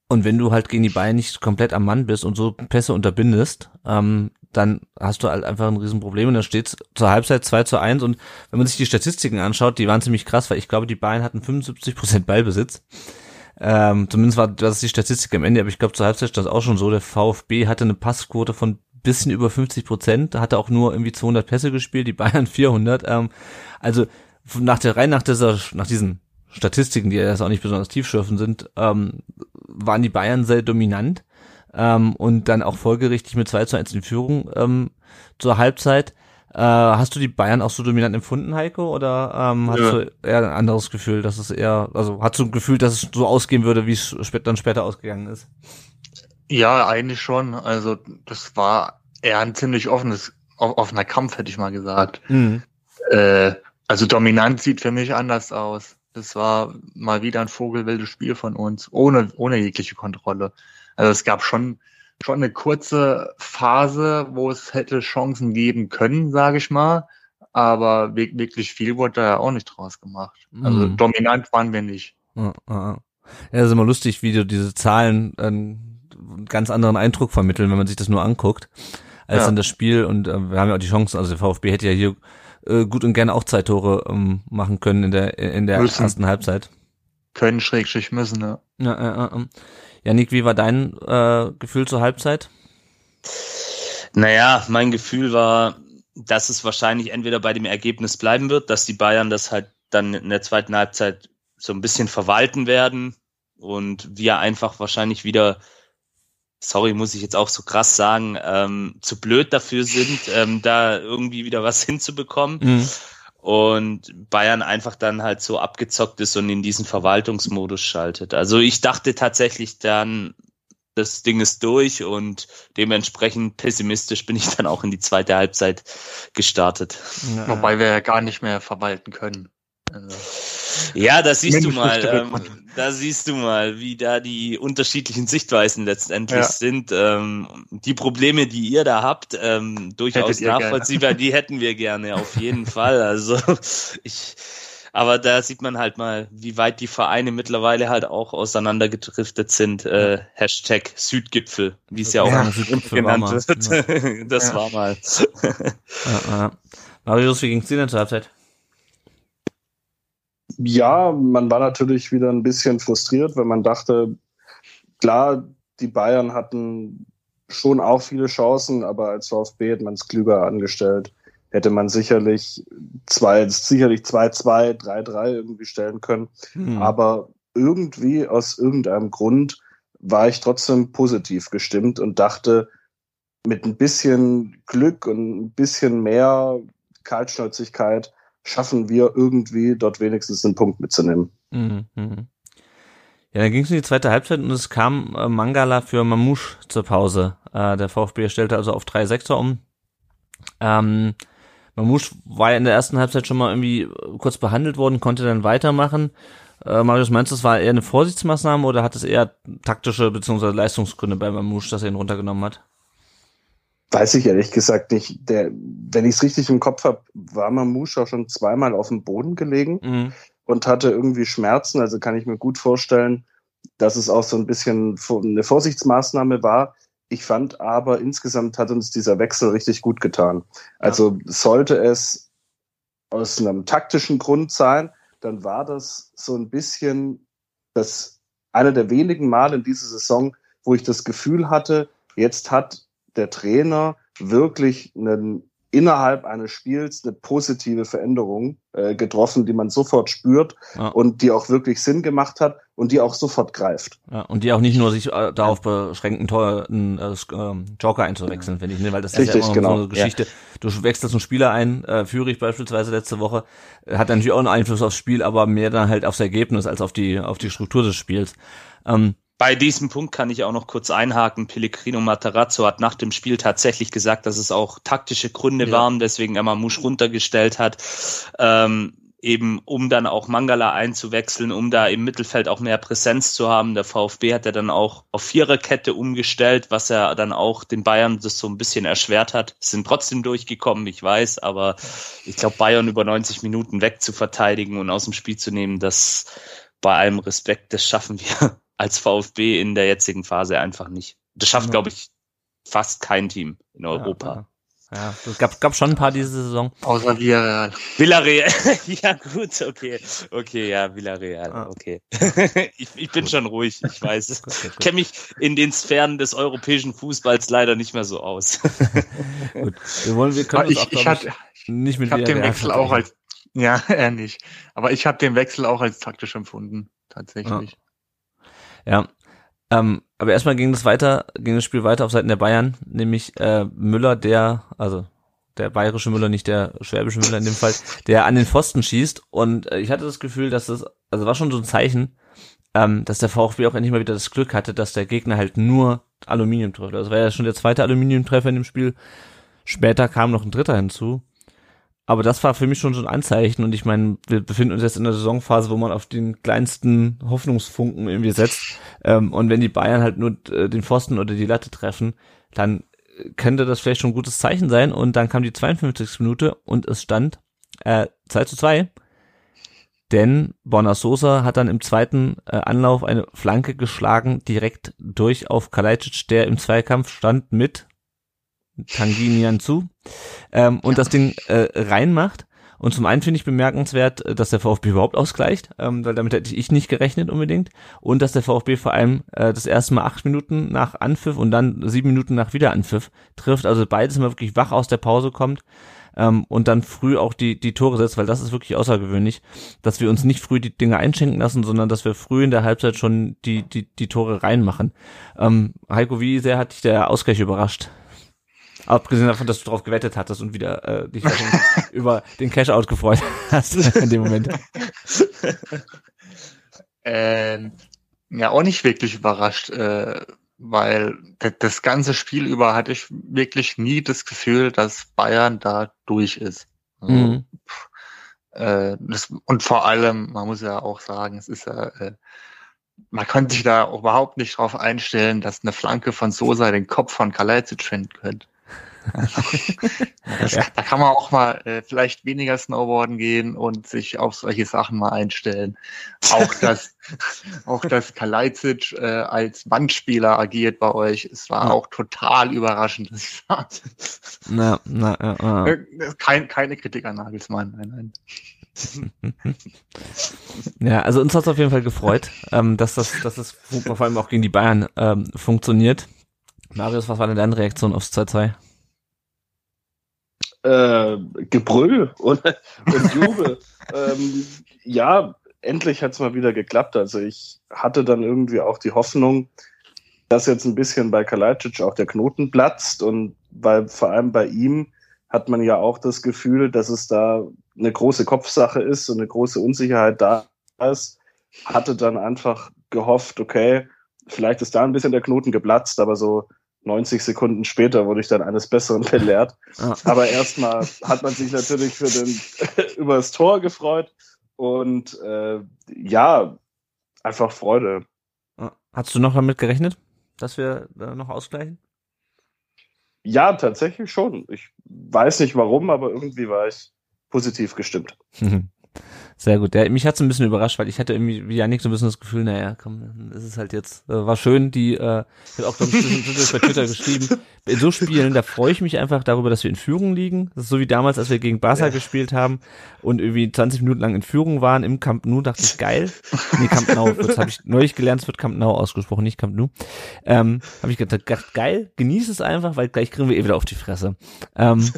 Und wenn du halt gegen die Bayern nicht komplett am Mann bist und so Pässe unterbindest, ähm, dann hast du halt einfach ein Riesenproblem und dann steht zur Halbzeit 2 zu 1 und wenn man sich die Statistiken anschaut, die waren ziemlich krass, weil ich glaube, die Bayern hatten 75 Prozent Ballbesitz. Ähm, zumindest war das die Statistik am Ende, aber ich glaube, zur Halbzeit stand das auch schon so. Der VfB hatte eine Passquote von bisschen über 50 Prozent, hatte auch nur irgendwie 200 Pässe gespielt, die Bayern (laughs) 400. Ähm, also nach der rein nach dieser nach diesen Statistiken, die ja jetzt auch nicht besonders tiefschürfend sind, ähm, waren die Bayern sehr dominant ähm, und dann auch folgerichtig mit 2 zu 1 in Führung ähm, zur Halbzeit. Äh, hast du die Bayern auch so dominant empfunden, Heiko, oder ähm, hast ja. du eher ein anderes Gefühl, dass es eher, also hast du ein Gefühl, dass es so ausgehen würde, wie es dann später ausgegangen ist? Ja, eigentlich schon. Also das war eher ein ziemlich offenes, offener Kampf, hätte ich mal gesagt. Mhm. Äh, also dominant sieht für mich anders aus. Das war mal wieder ein vogelwildes Spiel von uns, ohne, ohne jegliche Kontrolle. Also es gab schon, schon eine kurze Phase, wo es hätte Chancen geben können, sage ich mal. Aber wirklich viel wurde da ja auch nicht draus gemacht. Also mhm. dominant waren wir nicht. Ja, ja. ja, ist immer lustig, wie diese Zahlen einen ganz anderen Eindruck vermitteln, wenn man sich das nur anguckt, als ja. dann das Spiel. Und äh, wir haben ja auch die Chancen, also der VfB hätte ja hier äh, gut und gerne auch zwei Tore ähm, machen können in der in der müssen. ersten Halbzeit. Können schrägstrich müssen, ja. Ja, ja, ja. Janik, wie war dein äh, Gefühl zur Halbzeit? Naja, mein Gefühl war, dass es wahrscheinlich entweder bei dem Ergebnis bleiben wird, dass die Bayern das halt dann in der zweiten Halbzeit so ein bisschen verwalten werden und wir einfach wahrscheinlich wieder, sorry, muss ich jetzt auch so krass sagen, ähm, zu blöd dafür sind, ähm, da irgendwie wieder was (laughs) hinzubekommen. Mhm und Bayern einfach dann halt so abgezockt ist und in diesen Verwaltungsmodus schaltet. Also ich dachte tatsächlich dann, das Ding ist durch und dementsprechend pessimistisch bin ich dann auch in die zweite Halbzeit gestartet. Wobei wir ja gar nicht mehr verwalten können. Also. Ja, da siehst du mal, ähm, da siehst du mal, wie da die unterschiedlichen Sichtweisen letztendlich ja. sind. Ähm, die Probleme, die ihr da habt, ähm, durchaus nachvollziehbar, gerne. die hätten wir gerne auf jeden Fall. Also ich, aber da sieht man halt mal, wie weit die Vereine mittlerweile halt auch auseinandergedriftet sind. Äh, Hashtag Südgipfel, wie es ja auch ja, genannt wird. Ja. (laughs) das ja. war mal. ja, ja. Marius, wie ging's dir denn zur Halbzeit? Ja, man war natürlich wieder ein bisschen frustriert, weil man dachte, klar, die Bayern hatten schon auch viele Chancen, aber als VfB hat man es klüger angestellt. hätte man sicherlich zwei, sicherlich 2-2, 3-3 irgendwie stellen können. Mhm. Aber irgendwie aus irgendeinem Grund war ich trotzdem positiv gestimmt und dachte, mit ein bisschen Glück und ein bisschen mehr Kaltschnäuzigkeit schaffen wir irgendwie dort wenigstens einen Punkt mitzunehmen. Mhm. mhm. Ja, dann ging es in die zweite Halbzeit und es kam äh, Mangala für Mamouche zur Pause. Äh, der VfB stellte also auf 3-6er um. Ähm, Mamouche war ja in der ersten Halbzeit schon mal irgendwie kurz behandelt worden, konnte dann weitermachen. Äh, Marius, meinst du, das war eher eine Vorsichtsmaßnahme oder hat es eher taktische bzw. Leistungsgründe bei Mamouche, dass er ihn runtergenommen hat? Weiß ich ehrlich gesagt nicht. Der, wenn ich es richtig im Kopf habe, war Mamouche auch schon zweimal auf dem Boden gelegen. Mhm und hatte irgendwie Schmerzen. Also kann ich mir gut vorstellen, dass es auch so ein bisschen eine Vorsichtsmaßnahme war. Ich fand aber insgesamt hat uns dieser Wechsel richtig gut getan. Also ja. sollte es aus einem taktischen Grund sein, dann war das so ein bisschen das einer der wenigen Male in dieser Saison, wo ich das Gefühl hatte, jetzt hat der Trainer wirklich einen innerhalb eines Spiels eine positive Veränderung äh, getroffen, die man sofort spürt ja. und die auch wirklich Sinn gemacht hat und die auch sofort greift. Ja, und die auch nicht nur sich äh, darauf beschränkt, einen tollen äh, ähm, Joker einzuwechseln, finde ich, ne? weil das Richtig, ist ja immer genau. so eine Geschichte. Ja. Du wechselst einen Spieler ein, äh, Führig beispielsweise letzte Woche, äh, hat natürlich auch einen Einfluss aufs Spiel, aber mehr dann halt aufs Ergebnis als auf die auf die Struktur des Spiels. Ähm, bei diesem Punkt kann ich auch noch kurz einhaken. Pellegrino Matarazzo hat nach dem Spiel tatsächlich gesagt, dass es auch taktische Gründe ja. waren, deswegen er Mamouche runtergestellt hat. Ähm, eben um dann auch Mangala einzuwechseln, um da im Mittelfeld auch mehr Präsenz zu haben. Der VfB hat ja dann auch auf Viererkette umgestellt, was ja dann auch den Bayern das so ein bisschen erschwert hat. Sind trotzdem durchgekommen, ich weiß, aber ich glaube, Bayern über 90 Minuten wegzuverteidigen und aus dem Spiel zu nehmen, das bei allem Respekt, das schaffen wir als VfB in der jetzigen Phase einfach nicht. Das schafft, glaube ich, fast kein Team in Europa. Ja, ja, es gab, gab schon ein paar diese Saison. Außer Villarreal. Villarreal. (laughs) ja, gut, okay. Okay, ja, Villarreal. Ah. Okay. (laughs) ich, ich bin gut. schon ruhig, ich weiß. Ich (laughs) kenne mich in den Sphären des europäischen Fußballs leider nicht mehr so aus. gut. Wir wollen, wir können ich, auch, ich, hatte, nicht mit ich habe den Wechsel auch als, ja, nicht. Aber ich habe den Wechsel auch als taktisch empfunden, tatsächlich. Ja. Ähm, aber erstmal ging das weiter, ging das Spiel weiter auf Seiten der Bayern, nämlich äh, Müller, der, also der bayerische Müller, nicht der schwäbische Müller in dem Fall, der an den Pfosten schießt. Und äh, ich hatte das Gefühl, dass das, also war schon so ein Zeichen, ähm, dass der VfB auch endlich mal wieder das Glück hatte, dass der Gegner halt nur Aluminium trifft. Das war ja schon der zweite Aluminiumtreffer in dem Spiel. Später kam noch ein dritter hinzu. Aber das war für mich schon so ein Anzeichen und ich meine, wir befinden uns jetzt in der Saisonphase, wo man auf den kleinsten Hoffnungsfunken irgendwie setzt. Ähm, und wenn die Bayern halt nur äh, den Pfosten oder die Latte treffen, dann könnte das vielleicht schon ein gutes Zeichen sein. Und dann kam die 52. Minute und es stand äh, 2 zu 2. Denn Borna Sosa hat dann im zweiten äh, Anlauf eine Flanke geschlagen, direkt durch auf Kalajdzic, der im Zweikampf stand mit Tanginian zu ähm, und das Ding äh, reinmacht. Und zum einen finde ich bemerkenswert, äh, dass der VfB überhaupt ausgleicht, ähm, weil damit hätte ich nicht gerechnet unbedingt. Und dass der VfB vor allem äh, das erste Mal acht Minuten nach Anpfiff und dann sieben Minuten nach Wiederanpfiff trifft. Also beides mal wirklich wach aus der Pause kommt ähm, und dann früh auch die, die Tore setzt, weil das ist wirklich außergewöhnlich, dass wir uns nicht früh die Dinge einschenken lassen, sondern dass wir früh in der Halbzeit schon die, die, die Tore reinmachen. Ähm, Heiko, wie sehr hat dich der Ausgleich überrascht? Abgesehen davon, dass du drauf gewettet hattest und wieder äh, dich (laughs) über den Cash-Out gefreut hast in dem Moment. (laughs) Ähm, ja, auch nicht wirklich überrascht, äh, weil das ganze Spiel über hatte ich wirklich nie das Gefühl, dass Bayern da durch ist. Also, mhm. äh, das, und vor allem, man muss ja auch sagen, es ist ja, äh, man konnte sich da überhaupt nicht drauf einstellen, dass eine Flanke von Sosa den Kopf von Kalajdzic finden könnte. Das, ja. Da kann man auch mal äh, vielleicht weniger Snowboarden gehen und sich auf solche Sachen mal einstellen. Auch dass, (laughs) auch dass Kalajdzic äh, als Wandspieler agiert bei euch, es war ja. auch total überraschend, dass ich sage. Na, na, ja, ja. Äh, kein, keine Kritik an Nagelsmann, nein, nein. (laughs) ja, also uns hat es auf jeden Fall gefreut, ähm, dass das, dass das vor allem auch gegen die Bayern ähm, funktioniert. Marius, was war denn deine Reaktion aufs 2-2? Äh, Gebrüll und, und Jubel. (laughs) ähm, ja, endlich hat es mal wieder geklappt. Also ich hatte dann irgendwie auch die Hoffnung, dass jetzt ein bisschen bei Kalajdzic auch der Knoten platzt und weil vor allem bei ihm hat man ja auch das Gefühl, dass es da eine große Kopfsache ist und eine große Unsicherheit da ist. Hatte dann einfach gehofft, okay, vielleicht ist da ein bisschen der Knoten geplatzt, aber so 90 Sekunden später wurde ich dann eines Besseren (laughs) belehrt. Ah. Aber erstmal hat man sich natürlich für den (laughs) über das Tor gefreut und äh, ja, einfach Freude. Hast du noch damit gerechnet, dass wir da noch ausgleichen? Ja, tatsächlich schon. Ich weiß nicht warum, aber irgendwie war ich positiv gestimmt. (laughs) Sehr gut. Ja, mich hat's ein bisschen überrascht, weil ich hatte irgendwie wie Janik so ein bisschen das Gefühl, naja, komm, ist halt jetzt, äh, war schön, die, äh, ich habe auch glaube ich bei Twitter geschrieben, in so Spielen, da freue ich mich einfach darüber, dass wir in Führung liegen. Das ist so wie damals, als wir gegen Barca ja. gespielt haben und irgendwie 20 Minuten lang in Führung waren im Camp Nou, dachte ich, geil. Nee, Camp Nou, das habe ich neulich gelernt, es wird Camp Nou ausgesprochen, nicht Camp Nou. Ähm, habe ich gedacht, geil, genieße es einfach, weil gleich kriegen wir eh wieder auf die Fresse. Ähm,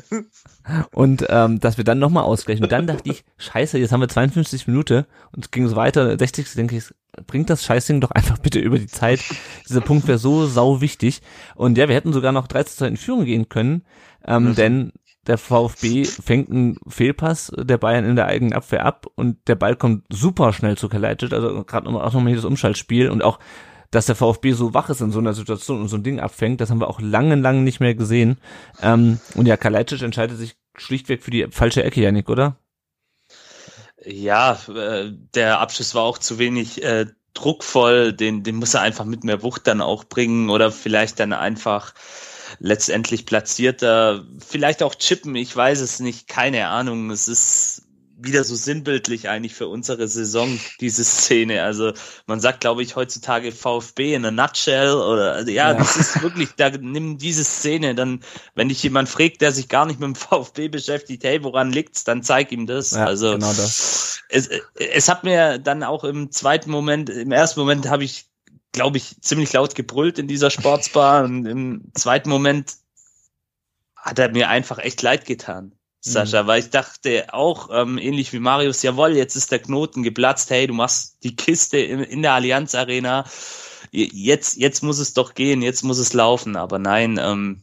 und ähm, dass wir dann nochmal ausgleichen. Und dann dachte ich, scheiße, jetzt haben wir 52 Minuten und es ging so weiter, 60. denke ich, bringt das Scheißding doch einfach bitte über die Zeit. Dieser Punkt wäre so sau wichtig. Und ja, wir hätten sogar noch 13 in Führung gehen können, ähm, mhm. denn der VfB fängt einen Fehlpass der Bayern in der eigenen Abwehr ab und der Ball kommt super schnell zu Kalajdzic, also gerade auch nochmal hier das Umschaltspiel und auch dass der VfB so wach ist in so einer Situation und so ein Ding abfängt, das haben wir auch lange, lange nicht mehr gesehen. Ähm, und ja, Kalajdzic entscheidet sich schlichtweg für die falsche Ecke, Janik, oder? Ja, äh, der Abschluss war auch zu wenig äh, druckvoll, den, den muss er einfach mit mehr Wucht dann auch bringen oder vielleicht dann einfach letztendlich platzierter, vielleicht auch chippen, ich weiß es nicht, keine Ahnung. Es ist wieder so sinnbildlich eigentlich für unsere Saison, diese Szene. Also man sagt, glaube ich, heutzutage VfB in a nutshell oder also ja, ja, das ist wirklich, da nimm diese Szene, dann, wenn dich jemand fragt, der sich gar nicht mit dem (laughs) VfB beschäftigt, hey, woran liegt's, dann zeig ihm das. Ja, also genau das. Es, es hat mir dann auch im zweiten Moment, im ersten Moment habe ich, glaube ich, ziemlich laut gebrüllt in dieser Sportsbar und im zweiten Moment hat er mir einfach echt leid getan. Sascha, mhm. weil ich dachte auch, ähm, ähnlich wie Marius, jawohl, jetzt ist der Knoten geplatzt, hey, du machst die Kiste in, in der Allianz Arena, jetzt, jetzt muss es doch gehen, jetzt muss es laufen, aber nein, ähm,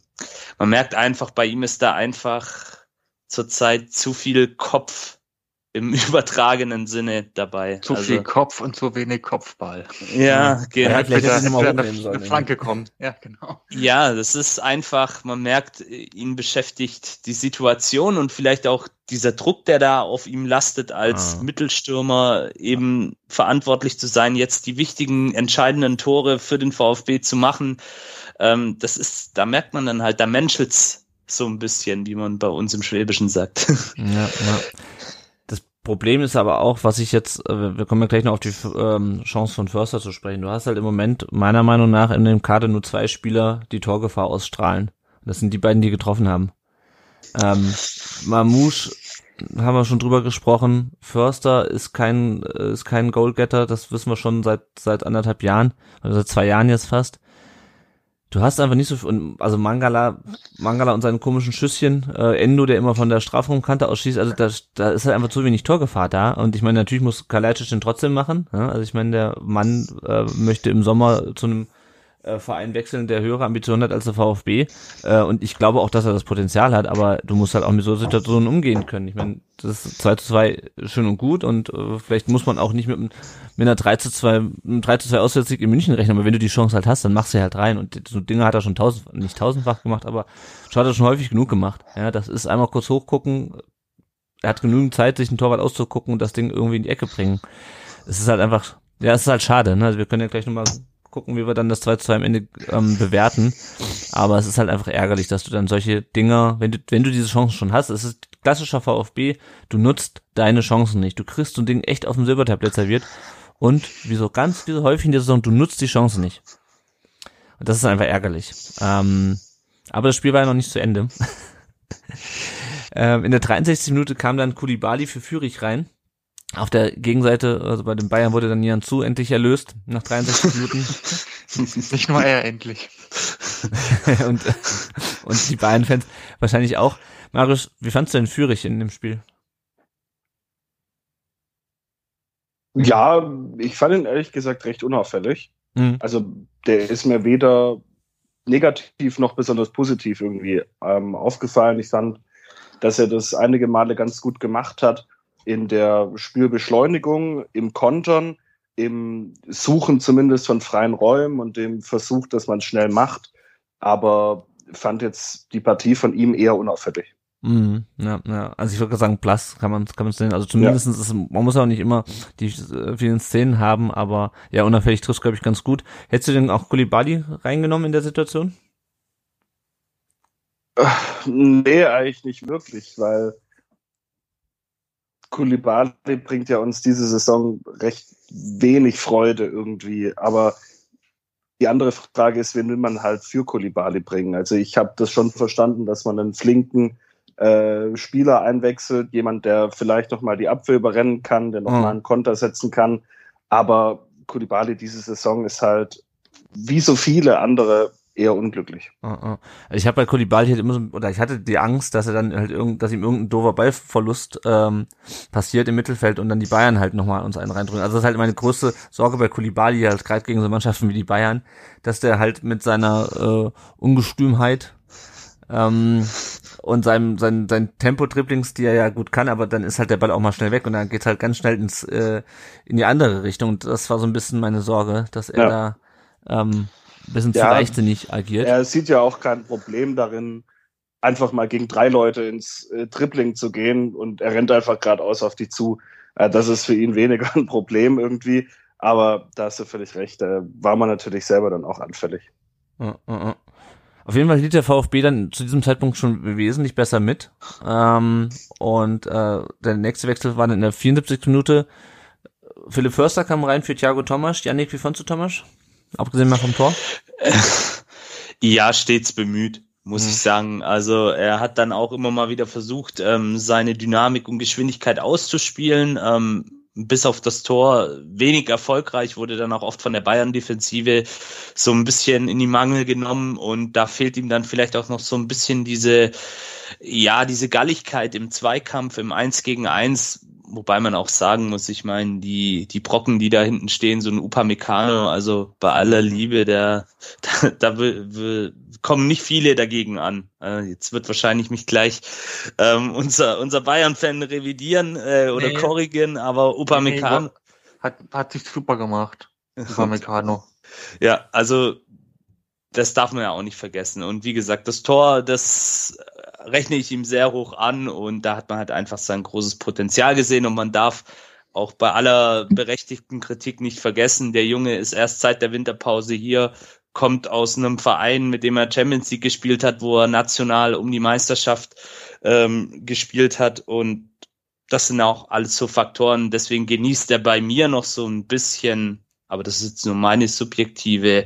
man merkt einfach, bei ihm ist da einfach zurzeit zu viel Kopf im (laughs) übertragenen Sinne dabei. Zu also, viel Kopf und zu wenig Kopfball. Ja, genau. Ja, vielleicht hätte eine, eine, eine Flanke kommen. Ja, genau. Ja, das ist einfach, man merkt, ihn beschäftigt die Situation und vielleicht auch dieser Druck, der da auf ihm lastet, als ah. Mittelstürmer eben verantwortlich zu sein, jetzt die wichtigen, entscheidenden Tore für den VfB zu machen. Ähm, das ist, da merkt man dann halt, da menschelt's so ein bisschen, wie man bei uns im Schwäbischen sagt. Ja, ja. Problem ist aber auch, was ich jetzt, äh, wir kommen ja gleich noch auf die ähm, Chance von Förster zu sprechen. Du hast halt im Moment meiner Meinung nach in dem Kader nur zwei Spieler, die Torgefahr ausstrahlen. Das sind die beiden, die getroffen haben. Ähm, Mamouche haben wir schon drüber gesprochen. Förster ist kein äh, ist kein Goalgetter, das wissen wir schon seit seit anderthalb Jahren oder seit zwei Jahren jetzt fast. Du hast einfach nicht so viel, also Mangala, Mangala und seinen komischen Schüsschen, äh, Endo, der immer von der Strafraumkante ausschießt, also da, da ist halt einfach zu wenig Torgefahr da. Und ich meine, natürlich muss Kalajdzic den trotzdem machen. Ja? Also ich meine, der Mann äh, möchte im Sommer zu einem äh, Verein wechseln, der höhere Ambitionen hat als der VfB. Äh, und ich glaube auch, dass er das Potenzial hat, aber du musst halt auch mit so Situationen umgehen können. Ich meine, das ist 2 zu 2 schön und gut und äh, vielleicht muss man auch nicht mit, mit einer 3 zu 2, einem 3 zu 2 Auswärtssieg in München rechnen, aber wenn du die Chance halt hast, dann machst du halt rein. Und so Dinge hat er schon tausend, nicht tausendfach gemacht, aber schon hat er schon häufig genug gemacht. Ja, das ist einmal kurz hochgucken, er hat genügend Zeit, sich ein Torwart auszugucken und das Ding irgendwie in die Ecke bringen. Es ist halt einfach, ja, es ist halt schade, ne? Also wir können ja gleich nochmal gucken, wie wir dann das 2 zu 2 am Ende ähm, bewerten. Aber es ist halt einfach ärgerlich, dass du dann solche Dinger, wenn du, wenn du diese Chancen schon hast, es ist klassischer VfB, du nutzt deine Chancen nicht. Du kriegst so ein Ding echt auf dem Silbertablett serviert. Und wie so ganz wie so häufig in der Saison, du nutzt die Chancen nicht. Und das ist einfach ärgerlich. Ähm, aber das Spiel war ja noch nicht zu Ende. (laughs) ähm, in der 63. Minute kam dann Kulibali für Fürich rein auf der Gegenseite, also bei den Bayern wurde dann Jan Zu endlich erlöst, nach 63 (laughs) Minuten. Nicht nur er endlich. (laughs) und, und die Bayern-Fans wahrscheinlich auch. Marius, wie fandst du denn Fürich in dem Spiel? Ja, ich fand ihn ehrlich gesagt recht unauffällig. Mhm. Also der ist mir weder negativ noch besonders positiv irgendwie ähm, aufgefallen. Ich fand, dass er das einige Male ganz gut gemacht hat in der Spielbeschleunigung, im Kontern, im Suchen zumindest von freien Räumen und dem Versuch, dass man schnell macht. Aber fand jetzt die Partie von ihm eher unauffällig. Mhm, ja, ja. Also ich würde sagen, Plus kann man kann man sehen. Also zumindest ja. ist, man muss auch nicht immer die äh, vielen Szenen haben, aber ja, unauffällig trifft glaube ich ganz gut. Hättest du denn auch Kulibali reingenommen in der Situation? Nee, eigentlich nicht wirklich, weil Kulibali bringt ja uns diese Saison recht wenig Freude irgendwie. Aber die andere Frage ist, wen will man halt für Kulibali bringen? Also ich habe das schon verstanden, dass man einen flinken äh, Spieler einwechselt, jemand, der vielleicht noch mal die Abwehr überrennen kann, der noch mhm. mal einen Konter setzen kann. Aber Kulibali diese Saison ist halt wie so viele andere eher unglücklich. Uh, uh. Ich habe bei Kulibali halt immer so, oder ich hatte die Angst, dass er dann halt irgend, dass ihm irgendein doofer Ballverlust ähm, passiert im Mittelfeld und dann die Bayern halt nochmal uns einen reindrücken. Also das ist halt meine größte Sorge bei Kulibali, halt gerade gegen so Mannschaften wie die Bayern, dass der halt mit seiner äh, Ungestümheit ähm, und seinem sein, sein Tempo-Dribblings, die er ja gut kann, aber dann ist halt der Ball auch mal schnell weg und dann geht's halt ganz schnell ins äh, in die andere Richtung. Und das war so ein bisschen meine Sorge, dass er ja. da ähm, ein bisschen ja, zu leichtsinnig agiert. Er sieht ja auch kein Problem darin, einfach mal gegen drei Leute ins äh, Dribbling zu gehen und er rennt einfach geradeaus auf die zu. Äh, das ist für ihn weniger ein Problem irgendwie. Aber da hast du völlig recht, da war man natürlich selber dann auch anfällig. Auf jeden Fall hielt der VfB dann zu diesem Zeitpunkt schon wesentlich besser mit. Ähm, und äh, der nächste Wechsel war dann in der 74. Minute. Philipp Förster kam rein für Thiago Thomas. Janik, wie fandst du Thomas? Abgesehen mal vom Tor? (laughs) Ja, stets bemüht, muss mhm. ich sagen. Also er hat dann auch immer mal wieder versucht, ähm, seine Dynamik und Geschwindigkeit auszuspielen. Ähm, bis auf das Tor wenig erfolgreich, wurde dann auch oft von der Bayern-Defensive so ein bisschen in die Mangel genommen und da fehlt ihm dann vielleicht auch noch so ein bisschen diese, ja, diese Galligkeit im Zweikampf, im Eins gegen Eins, wobei man auch sagen muss, ich meine, die, die Brocken, die da hinten stehen, so ein Upamecano, also bei aller Liebe, der, (laughs) da, da will, will, kommen nicht viele dagegen an. Äh, jetzt wird wahrscheinlich mich gleich ähm, unser, unser Bayern-Fan revidieren äh, oder nee. korrigieren, aber Upamecano. Nee, hat, hat sich super gemacht, Upamecano. (laughs) ja, also das darf man ja auch nicht vergessen. Und wie gesagt, das Tor, das rechne ich ihm sehr hoch an und da hat man halt einfach sein großes Potenzial gesehen und man darf auch bei aller berechtigten Kritik nicht vergessen, der Junge ist erst seit der Winterpause hier, kommt aus einem Verein, mit dem er Champions League gespielt hat, wo er national um die Meisterschaft ähm, gespielt hat und das sind auch alles so Faktoren. Deswegen genießt er bei mir noch so ein bisschen aber das ist jetzt nur meine subjektive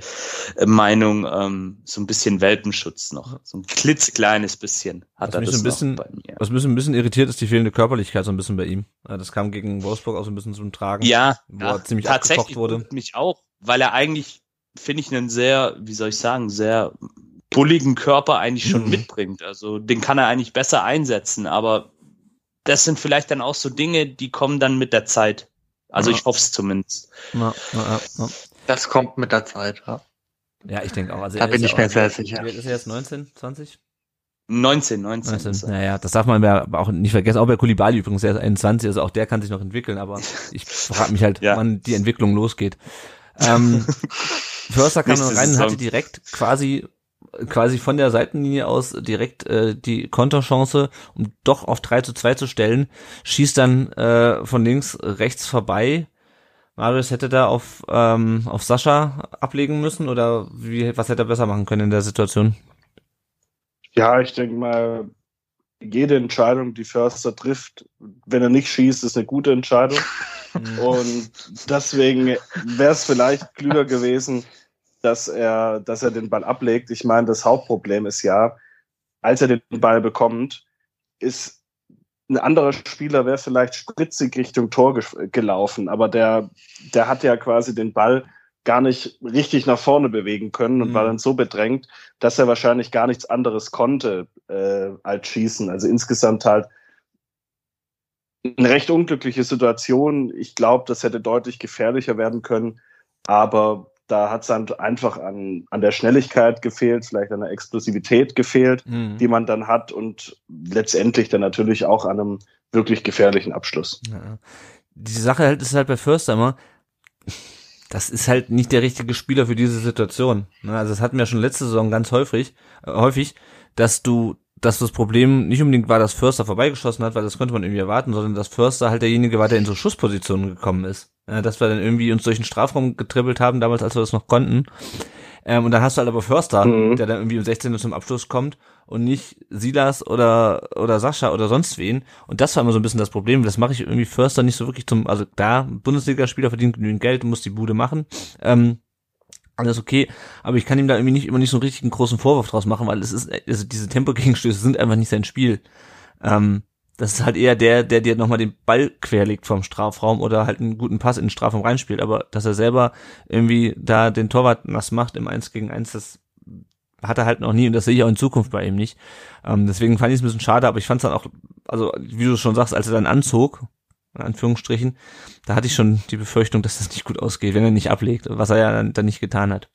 äh, Meinung, ähm, so ein bisschen Welpenschutz noch. So ein klitzkleines bisschen hat was er das ein bisschen, bei mir. Was mich ein bisschen irritiert, ist die fehlende Körperlichkeit so ein bisschen bei ihm. Das kam gegen Wolfsburg auch so ein bisschen zum Tragen. Ja, wo ja, er ziemlich tatsächlich wurde. mich auch, weil er eigentlich, finde ich, einen sehr, wie soll ich sagen, sehr bulligen Körper eigentlich schon mhm. mitbringt. Also den kann er eigentlich besser einsetzen, aber das sind vielleicht dann auch so Dinge, die kommen dann mit der Zeit. Also ja. ich hoffe es zumindest. Ja, ja, das kommt mit der Zeit, ja. Ja, ich denke auch. Also da bin ich mir sehr sicher. Ist er jetzt 19, 20? 19, 19. 19. Naja, das darf man ja auch nicht vergessen. Auch bei Kulibali übrigens, der ist 21, also auch der kann sich noch entwickeln, aber ich frage mich halt, (laughs) ja. wann die Entwicklung losgeht. Ähm, (laughs) Förster kam noch rein und hatte direkt quasi quasi von der Seitenlinie aus direkt äh, die Konterchance, um doch auf 3 zu 2 zu stellen, schießt dann äh, von links rechts vorbei. Marius hätte da auf, ähm, auf Sascha ablegen müssen oder wie, was hätte er besser machen können in der Situation? Ja, ich denke mal, jede Entscheidung, die Förster trifft, wenn er nicht schießt, ist eine gute Entscheidung. (laughs) Und deswegen wäre es vielleicht klüger gewesen, dass er, dass er den Ball ablegt. Ich meine, das Hauptproblem ist ja, als er den Ball bekommt, ist ein anderer Spieler wäre vielleicht spritzig Richtung Tor gelaufen, aber der, der hat ja quasi den Ball gar nicht richtig nach vorne bewegen können und mhm. war dann so bedrängt, dass er wahrscheinlich gar nichts anderes konnte äh, als schießen. Also insgesamt halt eine recht unglückliche Situation. Ich glaube, das hätte deutlich gefährlicher werden können, aber da hat es dann einfach an, an der Schnelligkeit gefehlt, vielleicht an der Explosivität gefehlt, mhm. die man dann hat und letztendlich dann natürlich auch an einem wirklich gefährlichen Abschluss. Ja. Die Sache halt ist halt bei Förster immer, das ist halt nicht der richtige Spieler für diese Situation. Ne? Also das hatten wir schon letzte Saison ganz häufig, äh, häufig, dass du dass das Problem nicht unbedingt war, dass Förster vorbeigeschossen hat, weil das konnte man irgendwie erwarten, sondern dass Förster halt derjenige war, der in so Schusspositionen gekommen ist. Ja, dass wir dann irgendwie uns durch den Strafraum getribbelt haben, damals, als wir das noch konnten. Ähm, und dann hast du halt aber Förster, mhm. der dann irgendwie um 16 zum Abschluss kommt und nicht Silas oder, oder Sascha oder sonst wen. Und das war immer so ein bisschen das Problem. Das mache ich irgendwie Förster nicht so wirklich zum, also da, Bundesligaspieler verdient genügend Geld und muss die Bude machen. Ähm, alles okay, aber ich kann ihm da irgendwie nicht immer nicht so einen richtigen großen Vorwurf draus machen, weil es ist, also diese Tempogegenstöße sind einfach nicht sein Spiel. Ähm, das ist halt eher der, der dir nochmal den Ball querlegt vom Strafraum oder halt einen guten Pass in den Strafraum reinspielt, aber dass er selber irgendwie da den Torwart nass macht im 1 gegen 1, das hat er halt noch nie und das sehe ich auch in Zukunft bei ihm nicht. Ähm, deswegen fand ich es ein bisschen schade, aber ich fand es dann auch, also wie du schon sagst, als er dann anzog, in Anführungsstrichen, da hatte ich schon die Befürchtung, dass das nicht gut ausgeht, wenn er nicht ablegt, was er ja dann, dann nicht getan hat.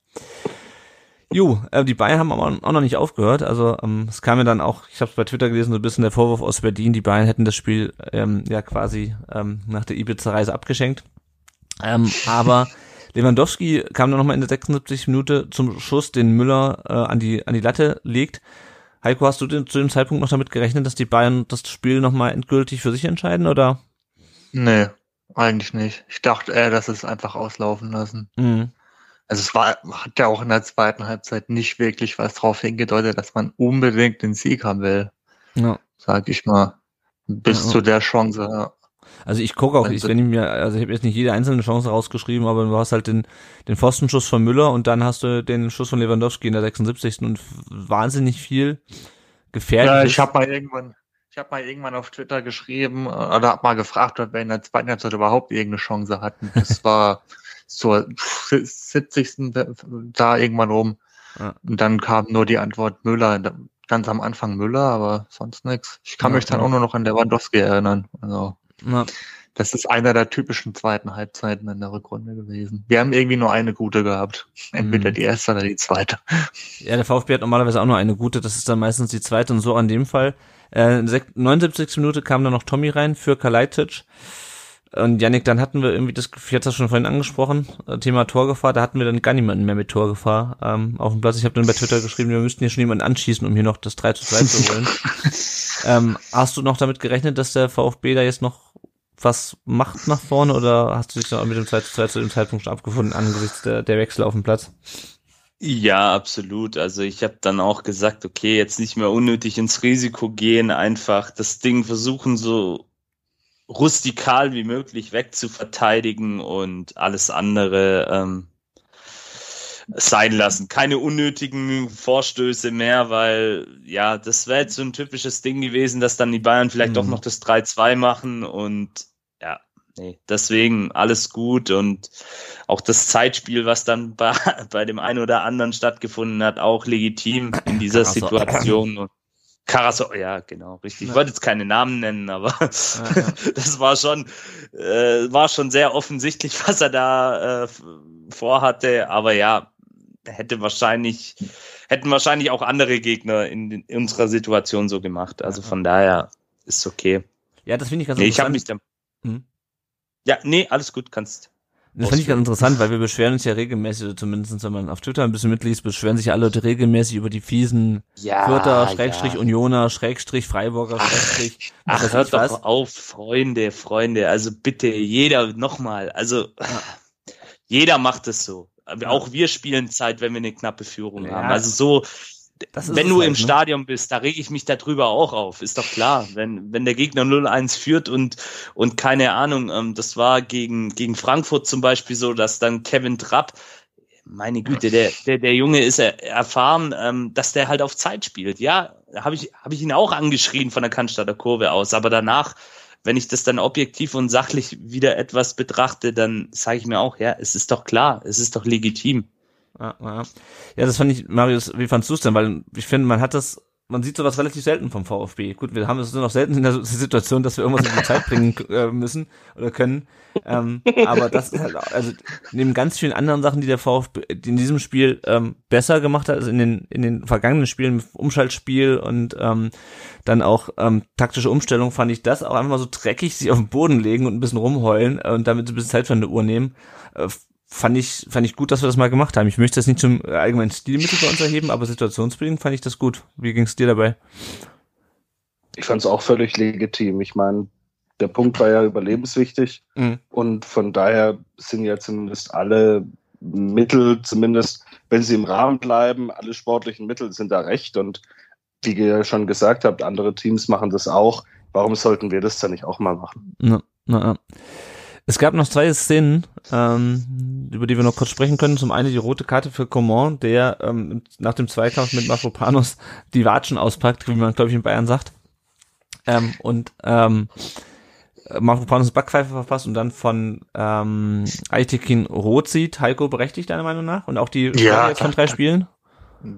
Jo, äh, die Bayern haben aber auch noch nicht aufgehört. Also ähm, es kam ja dann auch, ich habe es bei Twitter gelesen, so ein bisschen der Vorwurf aus Berlin, die Bayern hätten das Spiel ähm, ja quasi ähm, nach der Ibiza-Reise abgeschenkt. Ähm, aber (laughs) Lewandowski kam dann nochmal in der 76 Minute zum Schuss, den Müller äh, an die an die Latte legt. Heiko, hast du denn zu dem Zeitpunkt noch damit gerechnet, dass die Bayern das Spiel nochmal endgültig für sich entscheiden, oder? Nee, eigentlich nicht. Ich dachte eher, dass es einfach auslaufen lassen. Mhm. Also es war, hat ja auch in der zweiten Halbzeit nicht wirklich was drauf hingedeutet, dass man unbedingt den Sieg haben will. Ja. Sag ich mal. Bis ja. zu der Chance. Ja. Also ich gucke auch, ich, wenn ich mir, also ich habe jetzt nicht jede einzelne Chance rausgeschrieben, aber du hast halt den, den Pfostenschuss von Müller und dann hast du den Schuss von Lewandowski in der 76. und wahnsinnig viel gefährlich. Ja, ich habe mal irgendwann, ich habe mal irgendwann auf Twitter geschrieben oder habe mal gefragt, ob wir in der zweiten Halbzeit überhaupt irgendeine Chance hatten. Das (laughs) war zur 70. da irgendwann rum. Ja. Und dann kam nur die Antwort Müller, ganz am Anfang Müller, aber sonst nichts. Ich kann ja, mich dann ja. auch nur noch an Lewandowski erinnern. Also das ist einer der typischen zweiten Halbzeiten in der Rückrunde gewesen. Wir haben irgendwie nur eine gute gehabt. Entweder mhm. die erste oder die zweite. Ja, der VfB hat normalerweise auch nur eine gute, das ist dann meistens die zweite und so an dem Fall. Äh, 79. Minute kam dann noch Tommy rein für Kalajdzic. Und Yannick, dann hatten wir irgendwie das, ich hatte das schon vorhin angesprochen, äh, Thema Torgefahr, da hatten wir dann gar niemanden mehr mit Torgefahr ähm, auf dem Platz. Ich habe dann bei Twitter geschrieben, wir müssten hier schon jemanden anschießen, um hier noch das 3 zu 2 zu holen. (laughs) ähm, hast du noch damit gerechnet, dass der VfB da jetzt noch was macht nach vorne oder hast du dich noch mit dem 2 zu 2 zu dem Zeitpunkt schon abgefunden angesichts der, der Wechsel auf dem Platz? Ja, absolut. Also ich habe dann auch gesagt, okay, jetzt nicht mehr unnötig ins Risiko gehen, einfach das Ding versuchen so rustikal wie möglich wegzuverteidigen und alles andere ähm, sein lassen. Keine unnötigen Vorstöße mehr, weil ja, das wäre jetzt so ein typisches Ding gewesen, dass dann die Bayern vielleicht mhm. doch noch das 3-2 machen und ja, nee, deswegen alles gut und auch das Zeitspiel, was dann bei, (laughs) bei dem einen oder anderen stattgefunden hat, auch legitim in dieser Situation. Karasor, ja, genau, richtig. Ich wollte jetzt keine Namen nennen, aber (laughs) das war schon, äh, war schon sehr offensichtlich, was er da äh, vorhatte. Aber ja, hätte wahrscheinlich, hätten wahrscheinlich auch andere Gegner in, in unserer Situation so gemacht. Also von daher ist okay. Ja, das finde ich ganz nee. Ich mich da, hm? Ja, nee, alles gut, kannst. Das finde ich ganz interessant, weil wir beschweren uns ja regelmäßig, oder zumindest wenn man auf Twitter ein bisschen mitliest, beschweren sich alle Leute regelmäßig über die fiesen ja, Fürther, Schrägstrich ja. Unioner, Schrägstrich Freiburger, Schrägstrich. Ach, ach hört doch auf, Freunde, Freunde, also bitte jeder nochmal, also jeder macht es so. Auch wir spielen Zeit, wenn wir eine knappe Führung ja. haben. Also so, wenn du halt, im ne? Stadion bist, da rege ich mich darüber auch auf, ist doch klar. Wenn, wenn der Gegner 0-1 führt und, und keine Ahnung, ähm, das war gegen, gegen Frankfurt zum Beispiel so, dass dann Kevin Trapp, meine Güte, der, der, der Junge ist erfahren, ähm, dass der halt auf Zeit spielt. Ja, habe ich, hab ich ihn auch angeschrien von der Cannstatter Kurve aus, aber danach wenn ich das dann objektiv und sachlich wieder etwas betrachte, dann sage ich mir auch, ja, es ist doch klar, es ist doch legitim. Ja, das fand ich, Marius, wie fandst du es denn? Weil ich finde, man hat das man sieht sowas relativ selten vom VfB. Gut, wir haben es nur noch selten in der (laughs) Situation, dass wir irgendwas in die Zeit bringen äh, müssen oder können. Ähm, aber das ist halt, also neben ganz vielen anderen Sachen, die der VfB in diesem Spiel ähm, besser gemacht hat, als in den, in den vergangenen Spielen, Umschaltspiel und ähm, dann auch ähm, taktische Umstellung, fand ich das auch einfach mal so dreckig, sich auf den Boden legen und ein bisschen rumheulen äh, und damit ein bisschen Zeit von der Uhr nehmen. Äh, fand ich, fand ich gut, dass wir das mal gemacht haben. Ich möchte das nicht zum allgemeinen Stilmittel bei uns erheben, aber situationsbedingt fand ich das gut. Wie ging es dir dabei? Ich fand es auch völlig legitim. Ich meine, der Punkt war ja überlebenswichtig mhm. und von daher sind ja zumindest alle Mittel, zumindest wenn sie im Rahmen bleiben, alle sportlichen Mittel sind da recht und wie ihr schon gesagt habt, andere Teams machen das auch. Warum sollten wir das dann nicht auch mal machen? Na, na, es gab noch zwei Szenen, ähm, über die wir noch kurz sprechen können. Zum einen die rote Karte für Coman, der ähm, nach dem Zweikampf mit Mafropanos die Watschen auspackt, wie man, glaube ich, in Bayern sagt. Ähm, und ähm, Mafropanos Backpfeife verpasst und dann von ähm, Aitekin rot sieht. Heiko berechtigt deiner Meinung nach? Und auch die ja, jetzt von drei Spielen?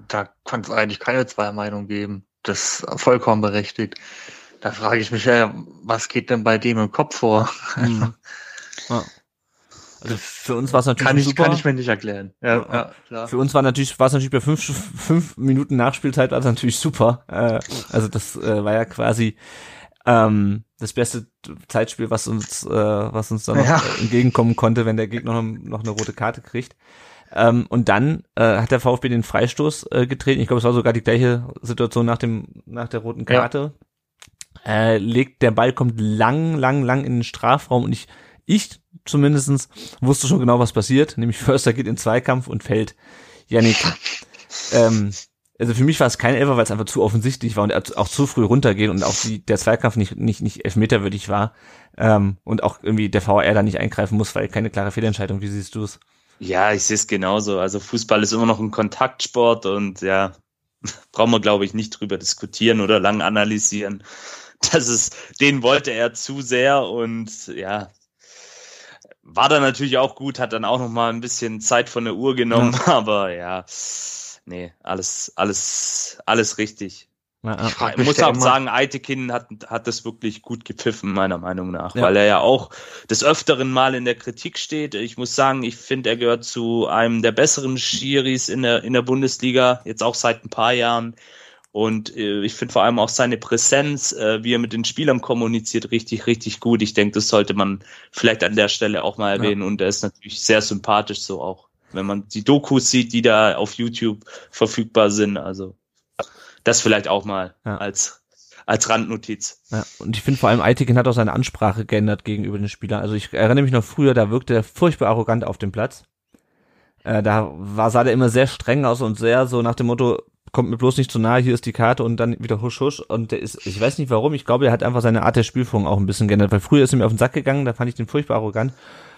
Da kann es eigentlich keine zwei Meinungen geben. Das ist vollkommen berechtigt. Da frage ich mich ja, was geht denn bei dem im Kopf vor? Mhm. (laughs) Ja. Also für uns war es natürlich kann ich, super. Kann ich mir nicht erklären. Ja, ja. ja klar. Für uns war natürlich, war es natürlich bei fünf, fünf Minuten Nachspielzeit war es natürlich super. Äh, also das äh, war ja quasi ähm, das beste Zeitspiel, was uns, äh, was uns dann noch ja. entgegenkommen konnte, wenn der Gegner noch, noch eine rote Karte kriegt. Ähm, und dann äh, hat der VfB den Freistoß äh, getreten. Ich glaube, es war sogar die gleiche Situation nach dem nach der roten Karte. Ja. Äh, legt der Ball kommt lang, lang, lang in den Strafraum und ich ich zumindestens wusste schon genau, was passiert, nämlich (laughs) Förster geht in Zweikampf und fällt. Janik, ähm, also für mich war es kein Elfer, weil es einfach zu offensichtlich war und auch zu früh runtergehen und auch die, der Zweikampf nicht, nicht, nicht elfmeterwürdig war ähm, und auch irgendwie der VR da nicht eingreifen muss, weil keine klare Fehlentscheidung. Wie siehst du es? Ja, ich sehe es genauso. Also Fußball ist immer noch ein Kontaktsport und ja, (laughs) brauchen wir, glaube ich, nicht drüber diskutieren oder lang analysieren. Das ist, den wollte er zu sehr und ja, war dann natürlich auch gut, hat dann auch noch mal ein bisschen Zeit von der Uhr genommen, ja. (laughs) aber ja, nee, alles, alles, alles richtig. Ja, ich muss auch sagen, Eitekin hat, hat das wirklich gut gepfiffen, meiner Meinung nach, ja. weil er ja auch des Öfteren mal in der Kritik steht. Ich muss sagen, ich finde, er gehört zu einem der besseren Schiris in der, in der Bundesliga, jetzt auch seit ein paar Jahren. Und äh, ich finde vor allem auch seine Präsenz, äh, wie er mit den Spielern kommuniziert, richtig, richtig gut. Ich denke, das sollte man vielleicht an der Stelle auch mal erwähnen. Ja. Und er ist natürlich sehr sympathisch so auch, wenn man die Dokus sieht, die da auf YouTube verfügbar sind. Also das vielleicht auch mal ja. als als Randnotiz. Ja, und ich finde vor allem Eitigen hat auch seine Ansprache geändert gegenüber den Spielern. Also ich erinnere mich noch früher, da wirkte er furchtbar arrogant auf dem Platz. Äh, da war, sah der immer sehr streng aus und sehr so nach dem Motto, kommt mir bloß nicht zu nahe, hier ist die Karte und dann wieder husch husch. Und der ist, ich weiß nicht warum, ich glaube, er hat einfach seine Art der Spielführung auch ein bisschen geändert, weil früher ist er mir auf den Sack gegangen, da fand ich den furchtbar arrogant.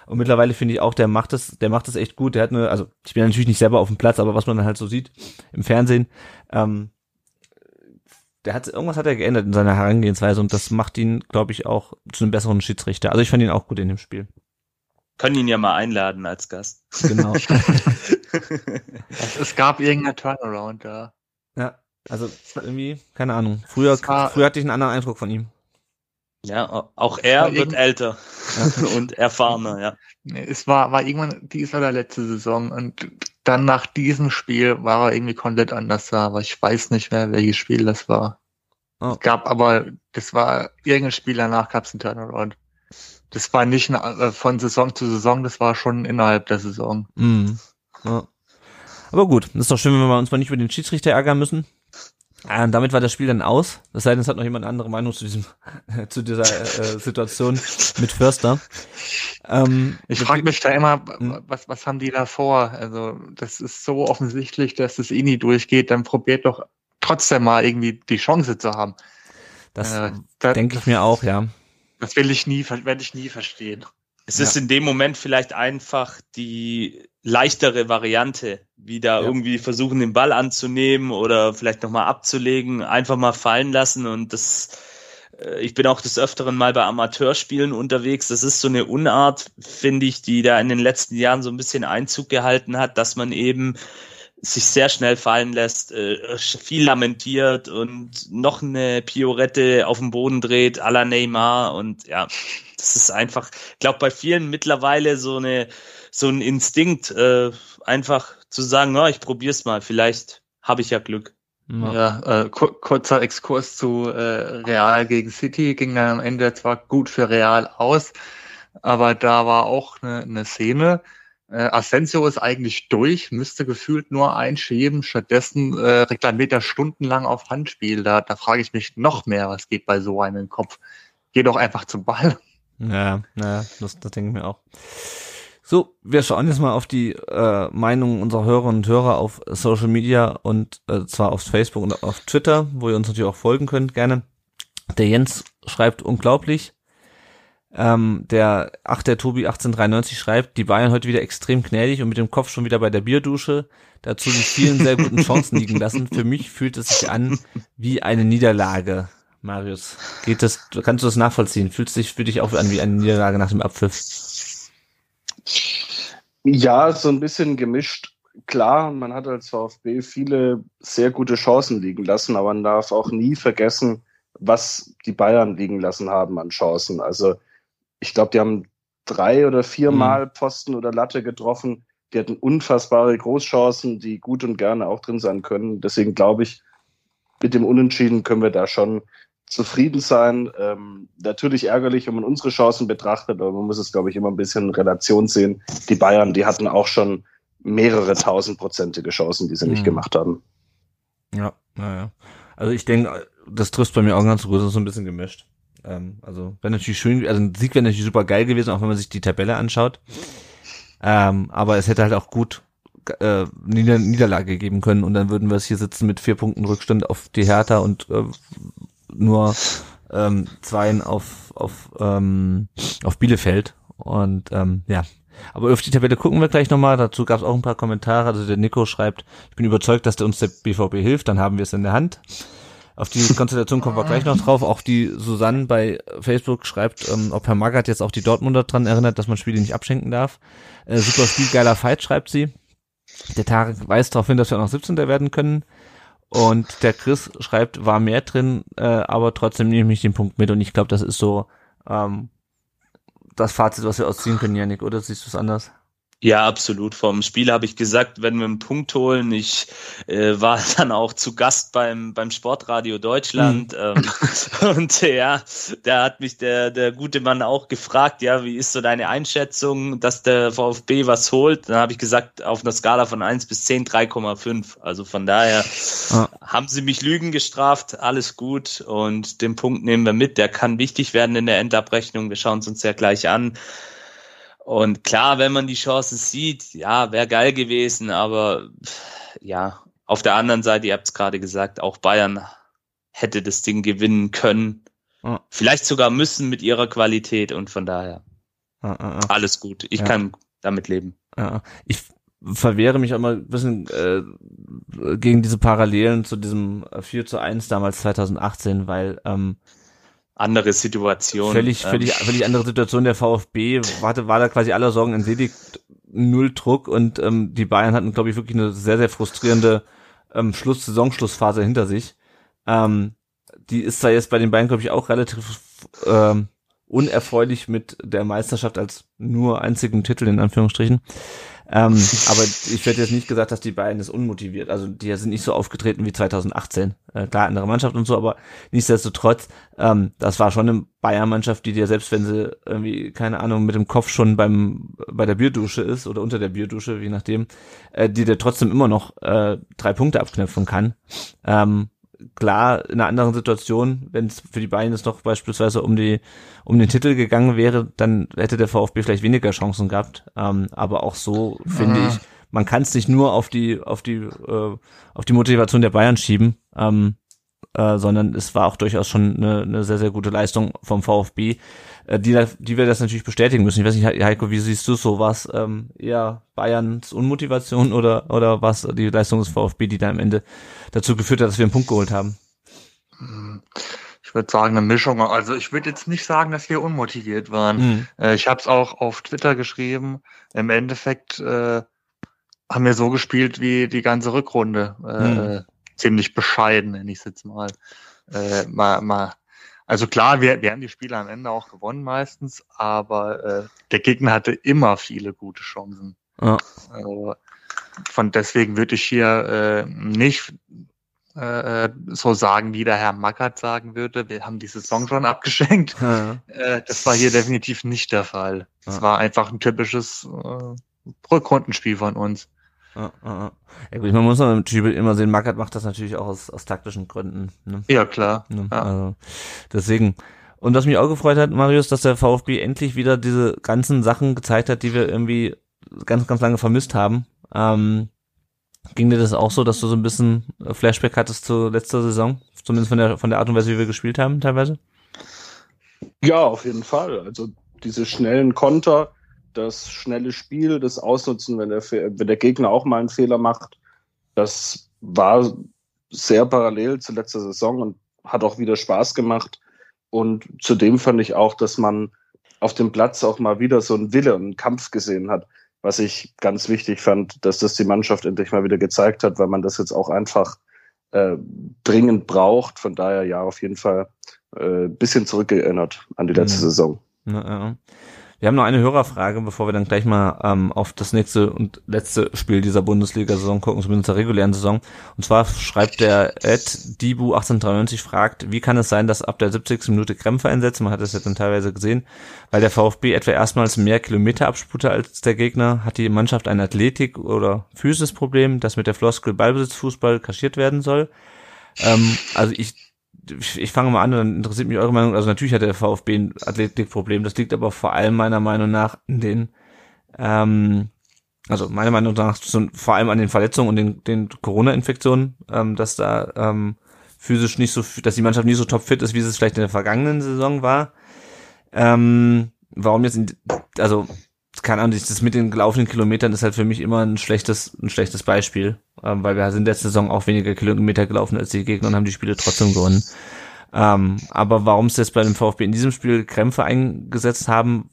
Und mittlerweile finde ich auch, der macht das, der macht das echt gut. Der hat eine, also ich bin natürlich nicht selber auf dem Platz, aber was man dann halt so sieht im Fernsehen, ähm, der hat irgendwas hat er geändert in seiner Herangehensweise und das macht ihn, glaube ich, auch zu einem besseren Schiedsrichter. Also ich fand ihn auch gut in dem Spiel. Können ihn ja mal einladen als Gast. Genau. es, (laughs) es gab irgendeinen Turnaround da. Ja, also irgendwie, keine Ahnung. Früher, war, früher hatte ich einen anderen Eindruck von ihm. Ja, auch er wird älter (laughs) und erfahrener, ja. Es war, war irgendwann diese oder letzte Saison und dann nach diesem Spiel war er irgendwie komplett anders da, aber ich weiß nicht mehr, welches Spiel das war. Oh. Es gab aber, das war irgendein Spiel danach gab es einen Turnaround. Das war nicht äh, von Saison zu Saison, das war schon innerhalb der Saison. Mhm. Ja. Aber gut, das ist doch schön, wenn wir uns mal nicht über den Schiedsrichter ärgern müssen. Äh, damit war das Spiel dann aus. Das sei denn, es hat noch jemand eine andere Meinung zu diesem, (laughs) zu dieser äh, Situation mit Förster. Ähm, ich frage mich da immer, hm? was, was haben die da vor? Also, das ist so offensichtlich, dass das eh nie durchgeht. Dann probiert doch trotzdem mal irgendwie die Chance zu haben. Das äh, denke ich mir auch, ja. Das will ich nie, werde ich nie verstehen. Es ist in dem Moment vielleicht einfach die leichtere Variante, wieder ja. irgendwie versuchen, den Ball anzunehmen oder vielleicht nochmal abzulegen, einfach mal fallen lassen und das äh, ich bin auch des Öfteren mal bei Amateurspielen unterwegs. Das ist so eine Unart, finde ich, die da in den letzten Jahren so ein bisschen Einzug gehalten hat, dass man eben sich sehr schnell fallen lässt, äh, viel lamentiert und noch eine Piorette auf dem Boden dreht, à la Neymar und ja, das ist einfach, ich glaube bei vielen mittlerweile so eine so ein Instinkt, äh, einfach zu sagen, na, ich probier's mal, vielleicht habe ich ja Glück. Ja, ja äh, kurzer Exkurs zu äh, Real gegen City ging dann am Ende zwar gut für Real aus, aber da war auch eine, eine Szene, äh, Asensio ist eigentlich durch, müsste gefühlt nur einschieben. Stattdessen äh, reklamiert er stundenlang auf Handspiel. Da, da frage ich mich noch mehr, was geht bei so einem Kopf. Geh doch einfach zum Ball. Ja, naja, das, das denke ich mir auch. So, wir schauen jetzt mal auf die äh, Meinungen unserer Hörerinnen und Hörer auf Social Media und äh, zwar auf Facebook und auf Twitter, wo ihr uns natürlich auch folgen könnt, gerne. Der Jens schreibt unglaublich. Ähm, der, ach, der Tobi 1893 schreibt, die Bayern heute wieder extrem gnädig und mit dem Kopf schon wieder bei der Bierdusche. Dazu die vielen sehr guten Chancen liegen lassen. Für mich fühlt es sich an wie eine Niederlage. Marius, geht das, kannst du das nachvollziehen? Fühlt sich für dich auch an wie eine Niederlage nach dem Abpfiff? Ja, so ein bisschen gemischt. Klar, man hat als VfB viele sehr gute Chancen liegen lassen, aber man darf auch nie vergessen, was die Bayern liegen lassen haben an Chancen. Also ich glaube, die haben drei oder viermal mhm. Pfosten oder Latte getroffen. Die hatten unfassbare Großchancen, die gut und gerne auch drin sein können. Deswegen glaube ich, mit dem Unentschieden können wir da schon zufrieden sein. Ähm, natürlich ärgerlich, wenn man unsere Chancen betrachtet, aber man muss es, glaube ich, immer ein bisschen in Relation sehen. Die Bayern, die hatten auch schon mehrere tausendprozentige Chancen, die sie mhm. nicht gemacht haben. Ja, naja. Also ich denke, das trifft bei mir auch ganz gut, das ist so ein bisschen gemischt. Ähm, also wäre natürlich schön, also ein Sieg wäre natürlich super geil gewesen, auch wenn man sich die Tabelle anschaut. Ähm, aber es hätte halt auch gut äh, Nieder Niederlage geben können und dann würden wir es hier sitzen mit vier Punkten Rückstand auf die Hertha und äh, nur ähm, zweien auf auf ähm, auf Bielefeld und ähm, ja. Aber auf die Tabelle gucken wir gleich nochmal. Dazu gab es auch ein paar Kommentare. Also der Nico schreibt, ich bin überzeugt, dass der uns der BVB hilft. Dann haben wir es in der Hand. Auf die Konstellation kommen wir gleich noch drauf. Auch die Susanne bei Facebook schreibt, ähm, ob Herr Magath jetzt auch die Dortmunder dran erinnert, dass man Spiele nicht abschenken darf. Äh, super Spiel, geiler Fight, schreibt sie. Der Tarek weist darauf hin, dass wir auch noch 17. werden können. Und der Chris schreibt, war mehr drin, äh, aber trotzdem nehme ich den Punkt mit. Und ich glaube, das ist so ähm, das Fazit, was wir ausziehen können, Janik. Oder siehst du es anders? Ja, absolut. Vom Spiel habe ich gesagt, wenn wir einen Punkt holen. Ich äh, war (laughs) dann auch zu Gast beim, beim Sportradio Deutschland. Mhm. Ähm, (laughs) und äh, ja, da hat mich der, der gute Mann auch gefragt, ja, wie ist so deine Einschätzung, dass der VfB was holt? Dann habe ich gesagt, auf einer Skala von 1 bis 10, 3,5. Also von daher ah. haben sie mich Lügen gestraft, alles gut. Und den Punkt nehmen wir mit. Der kann wichtig werden in der Endabrechnung. Wir schauen es uns ja gleich an. Und klar, wenn man die Chance sieht, ja, wäre geil gewesen, aber ja, auf der anderen Seite, ihr habt es gerade gesagt, auch Bayern hätte das Ding gewinnen können. Ja. Vielleicht sogar müssen mit ihrer Qualität und von daher ja, ja, alles gut. Ich kann damit leben. Ich verwehre mich auch mal ein bisschen äh, gegen diese Parallelen zu diesem 4 zu 1 damals 2018, weil ähm, andere Situation. Völlig, ähm. völlig, völlig andere Situation. Der VfB war, war da quasi aller Sorgen entledigt, null Druck und ähm, die Bayern hatten, glaube ich, wirklich eine sehr, sehr frustrierende ähm, Schluss, Saisonschlussphase hinter sich. Ähm, die ist da jetzt bei den Bayern, glaube ich, auch relativ ähm, unerfreulich mit der Meisterschaft als nur einzigen Titel in Anführungsstrichen. Ähm, (laughs) aber ich werde jetzt nicht gesagt, dass die beiden ist unmotiviert. Also die sind nicht so aufgetreten wie 2018. Äh, klar, andere Mannschaft und so, aber nichtsdestotrotz, ähm, das war schon eine Bayern-Mannschaft, die dir, selbst wenn sie irgendwie, keine Ahnung, mit dem Kopf schon beim bei der Bierdusche ist oder unter der Bierdusche, je nachdem, äh, die dir trotzdem immer noch äh, drei Punkte abknöpfen kann. Ähm, klar, in einer anderen Situation, wenn es für die Bayern jetzt noch beispielsweise um die um den Titel gegangen wäre, dann hätte der VfB vielleicht weniger Chancen gehabt. Ähm, aber auch so finde ah. ich, man kann es nicht nur auf die auf die äh, auf die Motivation der Bayern schieben, ähm, äh, sondern es war auch durchaus schon eine, eine sehr sehr gute Leistung vom VfB, äh, die die wir das natürlich bestätigen müssen. Ich weiß nicht, Heiko, wie siehst du so was ähm, eher Bayerns Unmotivation oder oder was die Leistung des VfB, die da am Ende dazu geführt hat, dass wir einen Punkt geholt haben? Ich würde sagen, eine Mischung. Also ich würde jetzt nicht sagen, dass wir unmotiviert waren. Mhm. Äh, ich habe es auch auf Twitter geschrieben. Im Endeffekt äh, haben wir so gespielt wie die ganze Rückrunde. Äh, Mhm. Ziemlich bescheiden, nenne ich es jetzt mal. Äh, mal, mal. Also klar, wir, wir haben die Spiele am Ende auch gewonnen meistens, aber äh, der Gegner hatte immer viele gute Chancen. Ja. Also, von deswegen würde ich hier äh, nicht äh, so sagen, wie der Herr Mackert sagen würde. Wir haben die Saison schon abgeschenkt. Ja. Äh, das war hier definitiv nicht der Fall. Es Ja. war einfach ein typisches äh, Rückrundenspiel von uns. Ja, ja, ja. ja gut, man muss noch im Spiel immer sehen, Mackert macht das natürlich auch aus, aus taktischen Gründen. Ne? Ja, klar. Ne? Ja. Also, deswegen. Und was mich auch gefreut hat, Marius, dass der VfB endlich wieder diese ganzen Sachen gezeigt hat, die wir irgendwie ganz, ganz lange vermisst haben. Ähm, ging dir das auch so, dass du so ein bisschen Flashback hattest zu letzter Saison? Zumindest von der, von der Art und Weise, wie wir gespielt haben, teilweise? Ja, auf jeden Fall. Also diese schnellen Konter, das schnelle Spiel, das Ausnutzen, wenn der, wenn der Gegner auch mal einen Fehler macht, das war sehr parallel zu letzter Saison und hat auch wieder Spaß gemacht. Und zudem fand ich auch, dass man auf dem Platz auch mal wieder so einen Wille und einen Kampf gesehen hat, was ich ganz wichtig fand, dass das die Mannschaft endlich mal wieder gezeigt hat, weil man das jetzt auch einfach äh, dringend braucht. Von daher ja, auf jeden Fall äh, bisschen zurückgeerinnert an die letzte Mhm. Saison. Ja, ja. Wir haben noch eine Hörerfrage, bevor wir dann gleich mal ähm, auf das nächste und letzte Spiel dieser Bundesliga-Saison gucken, zumindest der regulären Saison. Und zwar schreibt der Ed Dibu 1893 fragt, wie kann es sein, dass ab der 70. Minute Krämpfe einsetzen? Man hat das ja dann teilweise gesehen, weil der VfB etwa erstmals mehr Kilometer abspute als der Gegner, hat die Mannschaft ein Athletik- oder Physis-Problem, das mit der Floskel Ballbesitzfußball kaschiert werden soll. Ähm, also ich ich, fange mal an, dann interessiert mich eure Meinung. Also natürlich hat der VfB ein Athletikproblem. Das liegt aber vor allem meiner Meinung nach in den, ähm, also meiner Meinung nach vor allem an den Verletzungen und den, den Corona-Infektionen, ähm, dass da ähm, physisch nicht so, dass die Mannschaft nicht so topfit ist, wie es vielleicht in der vergangenen Saison war. Ähm, warum jetzt, in, also keine Ahnung, das mit den gelaufenen Kilometern ist halt für mich immer ein schlechtes, ein schlechtes Beispiel, ähm, weil wir sind letzte Saison auch weniger Kilometer gelaufen als die Gegner und haben die Spiele trotzdem gewonnen. Ähm, aber warum es jetzt bei dem VfB in diesem Spiel Krämpfe eingesetzt haben,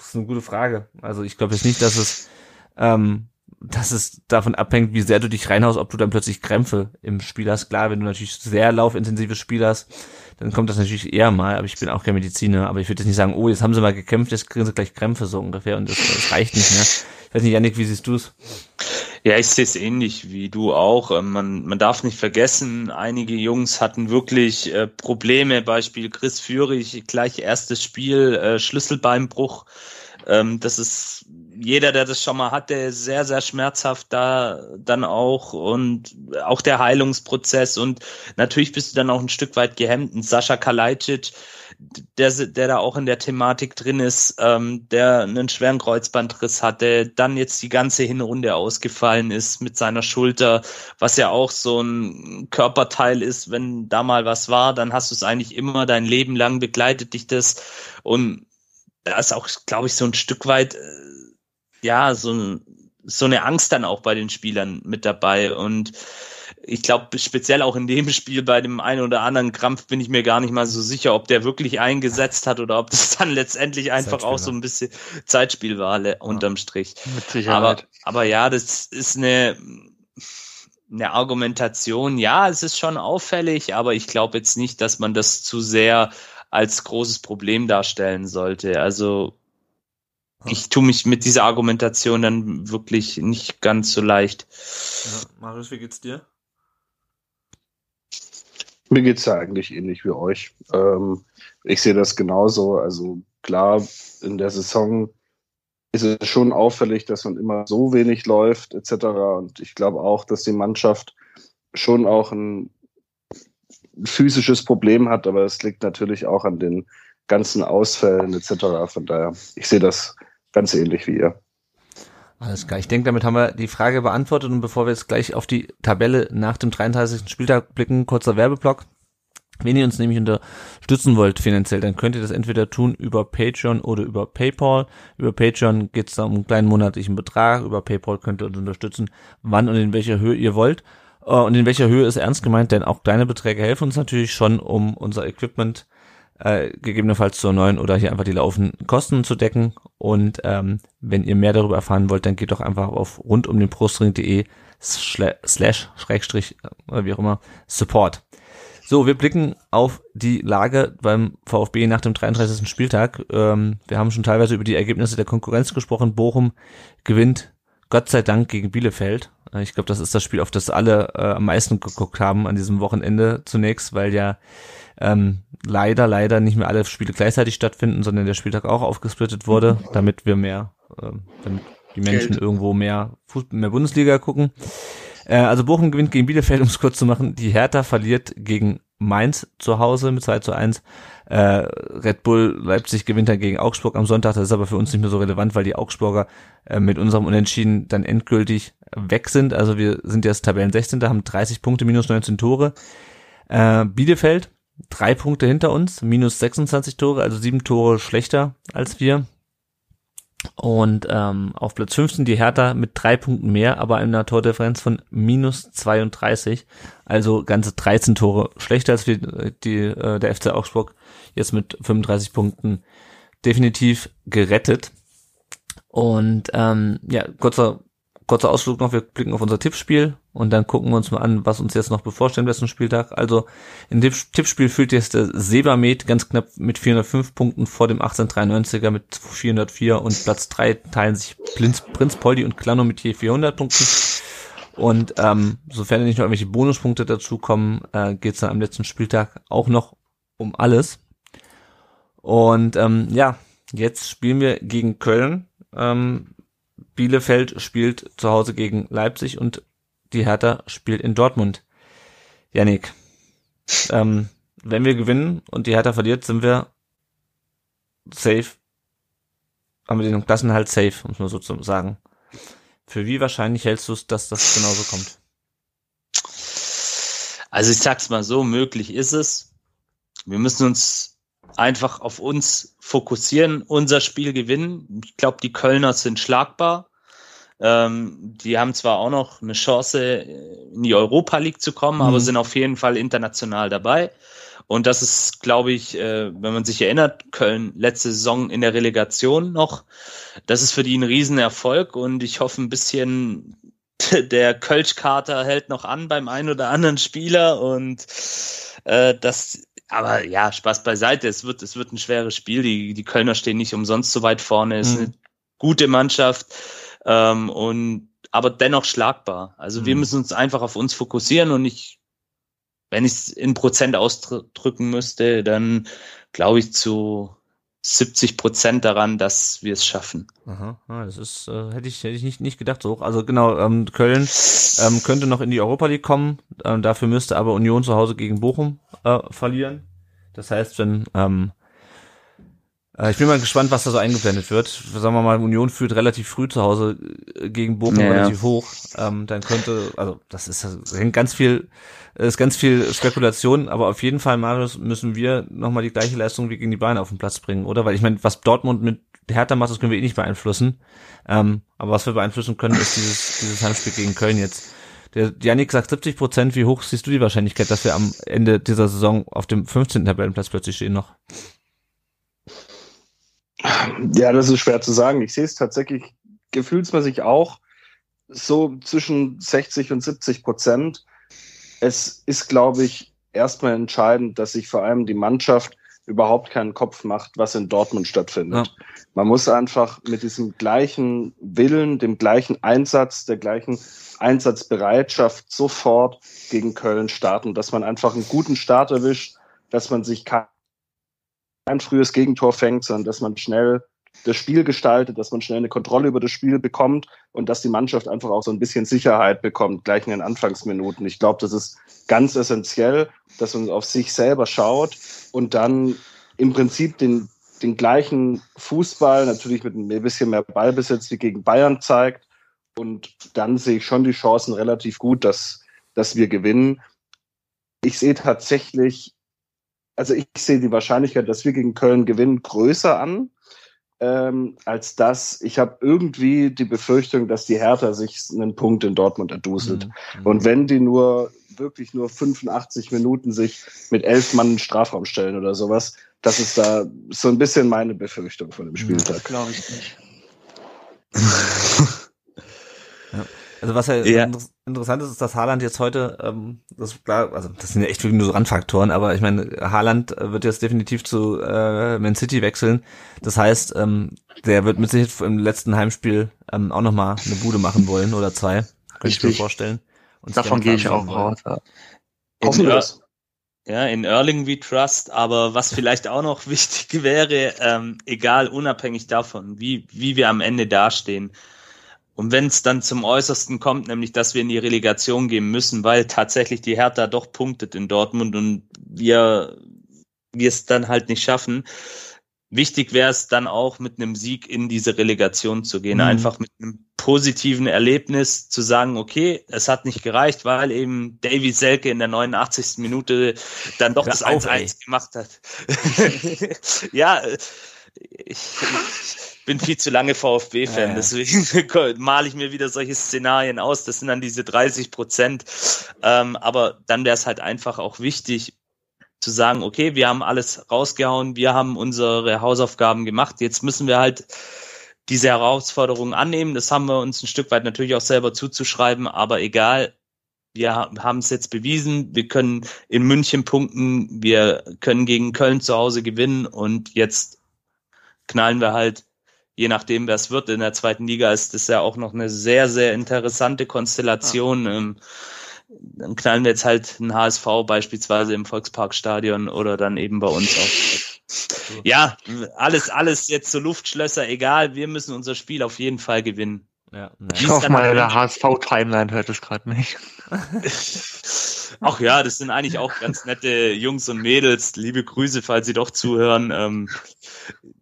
ist eine gute Frage. Also ich glaube jetzt nicht, dass es, ähm, dass es davon abhängt, wie sehr du dich reinhaust, ob du dann plötzlich Krämpfe im Spiel hast. Klar, wenn du natürlich sehr laufintensives Spiel hast, dann kommt das natürlich eher mal, aber ich bin auch kein Mediziner, aber ich würde jetzt nicht sagen, oh, jetzt haben sie mal gekämpft, jetzt kriegen sie gleich Krämpfe so ungefähr und das, das reicht nicht mehr. Ich weiß nicht, Janik, wie siehst du es? Ja, ich sehe es ähnlich wie du auch. Ähm, Man, man darf nicht vergessen, einige Jungs hatten wirklich äh, Probleme. Beispiel Chris Führig, gleich erstes Spiel, äh, Schlüsselbeinbruch. Ähm, das ist jeder, der das schon mal hatte, sehr, sehr schmerzhaft da dann auch und auch der Heilungsprozess und natürlich bist du dann auch ein Stück weit gehemmt. Und Sascha Kalajdzic, der, der da auch in der Thematik drin ist, ähm, der einen schweren Kreuzbandriss hatte, dann jetzt die ganze Hinrunde ausgefallen ist mit seiner Schulter, was ja auch so ein Körperteil ist, wenn da mal was war, dann hast du es eigentlich immer dein Leben lang begleitet dich das und da ist auch, glaube ich, so ein Stück weit, äh, ja, so, ein, so eine Angst dann auch bei den Spielern mit dabei. Und ich glaube, speziell auch in dem (laughs) Spiel bei dem einen oder anderen Krampf bin ich mir gar nicht mal so sicher, ob der wirklich eingesetzt hat oder ob das dann letztendlich einfach auch so ein bisschen Zeitspiel war, unterm Strich. Mit Aber, Sicherheit. aber ja, das ist eine, eine Argumentation. Ja, es ist schon auffällig, aber ich glaube jetzt nicht, dass man das zu sehr als großes Problem darstellen sollte. Also ich tue mich mit dieser Argumentation dann wirklich nicht ganz so leicht. Ja, Marius, wie geht's dir? Mir geht's ja eigentlich ähnlich wie euch. Ähm, ich sehe das genauso. Also klar, in der Saison ist es schon auffällig, dass man immer so wenig läuft etc. Und ich glaube auch, dass die Mannschaft schon auch ein physisches Problem hat, aber es liegt natürlich auch an den ganzen Ausfällen etc. Von daher, ich sehe das ganz ähnlich wie ihr. Alles klar. Ich denke, damit haben wir die Frage beantwortet und bevor wir jetzt gleich auf die Tabelle nach dem 33. Spieltag blicken, kurzer Werbeblock. Wenn ihr uns nämlich unterstützen wollt finanziell, dann könnt ihr das entweder tun über Patreon oder über PayPal. Über Patreon geht es da um einen kleinen monatlichen Betrag. Über PayPal könnt ihr uns unterstützen, wann und in welcher Höhe ihr wollt. Äh, und in welcher Höhe ist ernst gemeint? Denn auch kleine Beträge helfen uns natürlich schon, um unser Equipment äh, gegebenenfalls zu erneuern oder hier einfach die laufenden Kosten zu decken. Und ähm, wenn ihr mehr darüber erfahren wollt, dann geht doch einfach auf rundumdenbrustring.de slash schrägstrich oder wie auch immer Support. So, wir blicken auf die Lage beim VfB nach dem 33. Spieltag. Ähm, wir haben schon teilweise über die Ergebnisse der Konkurrenz gesprochen. Bochum gewinnt Gott sei Dank gegen Bielefeld. Äh, ich glaube, das ist das Spiel, auf das alle äh, am meisten geguckt haben an diesem Wochenende zunächst, weil ja ähm, leider, leider nicht mehr alle Spiele gleichzeitig stattfinden, sondern der Spieltag auch aufgesplittet wurde, damit wir mehr, äh, damit die Menschen Geld. irgendwo mehr, Fußball, mehr Bundesliga gucken. Äh, also Bochum gewinnt gegen Bielefeld, um es kurz zu machen. Die Hertha verliert gegen Mainz zu Hause mit 2 zu 1. Äh, Red Bull Leipzig gewinnt dann gegen Augsburg am Sonntag. Das ist aber für uns nicht mehr so relevant, weil die Augsburger äh, mit unserem Unentschieden dann endgültig weg sind. Also wir sind jetzt Tabellen 16. haben 30 Punkte, minus 19 Tore. Äh, Bielefeld drei Punkte hinter uns, minus 26 Tore, also sieben Tore schlechter als wir. Und ähm, auf Platz 15 die Hertha mit drei Punkten mehr, aber einer Tordifferenz von minus 32. Also ganze 13 Tore schlechter als wir, die, äh, der FC Augsburg jetzt mit 35 Punkten definitiv gerettet. Und ähm, ja, kurzer kurzer Ausflug noch, wir blicken auf unser Tippspiel und dann gucken wir uns mal an, was uns jetzt noch bevorsteht im letzten Spieltag. Also im Tippspiel führt jetzt der Sebamed ganz knapp mit 405 Punkten vor dem 1893er mit 404 und Platz 3 teilen sich Prinz, Prinz Poldi und Klano mit je 400 Punkten. Und ähm, sofern nicht noch irgendwelche Bonuspunkte dazukommen, äh, geht es dann am letzten Spieltag auch noch um alles. Und ähm, ja, jetzt spielen wir gegen Köln. Ähm, Bielefeld spielt zu Hause gegen Leipzig und die Hertha spielt in Dortmund. Janik, ähm, wenn wir gewinnen und die Hertha verliert, sind wir safe. Haben wir den Klassenhalt safe, muss man so sagen. Für wie wahrscheinlich hältst du es, dass das genauso kommt? Also ich sag's mal so, möglich ist es. Wir müssen uns einfach auf uns fokussieren, unser Spiel gewinnen. Ich glaube, die Kölner sind schlagbar. Ähm, die haben zwar auch noch eine Chance, in die Europa League zu kommen, mhm. aber sind auf jeden Fall international dabei. Und das ist, glaube ich, äh, wenn man sich erinnert, Köln letzte Saison in der Relegation noch. Das ist für die ein Riesenerfolg und ich hoffe ein bisschen, (laughs) der Kölsch-Kater hält noch an beim einen oder anderen Spieler und äh, das aber ja, Spaß beiseite. Es wird, es wird ein schweres Spiel. Die, die Kölner stehen nicht umsonst so weit vorne. Es ist mhm. eine gute Mannschaft ähm, und aber dennoch schlagbar. Also mhm. wir müssen uns einfach auf uns fokussieren und ich, wenn ich es in Prozent ausdrücken müsste, dann glaube ich zu 70 Prozent daran, dass wir es schaffen. Aha, ah, das ist, äh, hätte ich, hätte ich nicht, nicht gedacht so. Also genau, ähm, Köln ähm, könnte noch in die Europa League kommen, ähm, dafür müsste aber Union zu Hause gegen Bochum äh, verlieren. Das heißt, wenn ähm, äh, ich bin mal gespannt, was da so eingeblendet wird. Sagen wir mal, Union führt relativ früh zu Hause äh, gegen Bochum ja, relativ hoch. Ähm, dann könnte, also das ist das hängt ganz viel, ist ganz viel Spekulation, aber auf jeden Fall, Marius, müssen wir nochmal die gleiche Leistung wie gegen die Bayern auf den Platz bringen, oder? Weil ich meine, was Dortmund mit Hertha macht, das können wir eh nicht beeinflussen. Ähm, aber was wir beeinflussen können, ist dieses, dieses Heimspiel gegen Köln jetzt. Der Janik sagt 70 Prozent. Wie hoch siehst du die Wahrscheinlichkeit, dass wir am Ende dieser Saison auf dem 15. Tabellenplatz plötzlich stehen noch? Ja, das ist schwer zu sagen. Ich sehe es tatsächlich gefühlsmäßig auch so zwischen 60 und 70 Prozent. Es ist, glaube ich, erstmal entscheidend, dass sich vor allem die Mannschaft überhaupt keinen Kopf macht, was in Dortmund stattfindet. Ja. Man muss einfach mit diesem gleichen Willen, dem gleichen Einsatz, der gleichen Einsatzbereitschaft sofort gegen Köln starten, dass man einfach einen guten Start erwischt, dass man sich kein ein frühes Gegentor fängt, sondern dass man schnell das Spiel gestaltet, dass man schnell eine Kontrolle über das Spiel bekommt und dass die Mannschaft einfach auch so ein bisschen Sicherheit bekommt, gleich in den Anfangsminuten. Ich glaube, das ist ganz essentiell, dass man auf sich selber schaut und dann im Prinzip den, den gleichen Fußball, natürlich mit ein bisschen mehr Ballbesitz wie gegen Bayern zeigt. Und dann sehe ich schon die Chancen relativ gut, dass, dass wir gewinnen. Ich sehe tatsächlich also ich sehe die Wahrscheinlichkeit, dass wir gegen Köln gewinnen, größer an. ähm, als dass ich habe irgendwie die Befürchtung, dass die Hertha sich einen Punkt in Dortmund erduselt. Mhm. Und wenn die nur wirklich nur 85 Minuten sich mit elf Mann in den Strafraum stellen oder sowas, das ist da so ein bisschen meine Befürchtung von dem Spieltag. Glaube ich nicht. (laughs) ja. Also was ja, ja, interessant ist, ist, dass Haaland jetzt heute, ähm, das klar, also das sind ja echt wirklich nur so Randfaktoren, aber ich meine, Haaland wird jetzt definitiv zu äh, Man City wechseln. Das heißt, ähm, der wird mit Sicherheit im letzten Heimspiel ähm, auch nochmal eine Bude machen wollen oder zwei. Könnte ich mir vorstellen. Und Davon gehe ich auch raus. Ja. Hoffen wir Ja, in Erling we trust, aber was (laughs) vielleicht auch noch wichtig wäre, ähm, egal, unabhängig davon, wie, wie wir am Ende dastehen, und wenn es dann zum Äußersten kommt, nämlich dass wir in die Relegation gehen müssen, weil tatsächlich die Hertha doch punktet in Dortmund und wir wir es dann halt nicht schaffen. Wichtig wäre es dann auch mit einem Sieg in diese Relegation zu gehen, mhm. einfach mit einem positiven Erlebnis zu sagen, okay, es hat nicht gereicht, weil eben Davy Selke in der 89. Minute dann doch Hör das 1-1 gemacht hat. (laughs) ja, ich, ich bin viel zu lange VfB-Fan, ja, deswegen (laughs) male ich mir wieder solche Szenarien aus. Das sind dann diese 30 Prozent. Ähm, aber dann wäre es halt einfach auch wichtig zu sagen, okay, wir haben alles rausgehauen, wir haben unsere Hausaufgaben gemacht, jetzt müssen wir halt diese Herausforderungen annehmen. Das haben wir uns ein Stück weit natürlich auch selber zuzuschreiben, aber egal, wir haben es jetzt bewiesen, wir können in München punkten, wir können gegen Köln zu Hause gewinnen und jetzt knallen wir halt, je nachdem, wer es wird, in der zweiten Liga ist das ja auch noch eine sehr, sehr interessante Konstellation. Ja. Ähm, dann knallen wir jetzt halt ein HSV beispielsweise im Volksparkstadion oder dann eben bei uns auch. (laughs) Ja, alles, alles jetzt so Luftschlösser, egal, wir müssen unser Spiel auf jeden Fall gewinnen. Ja, ich hoffe mal, der HSV-Timeline hört es gerade nicht. (laughs) Ach ja, das sind eigentlich auch ganz nette Jungs und Mädels. Liebe Grüße, falls Sie doch zuhören. Ähm,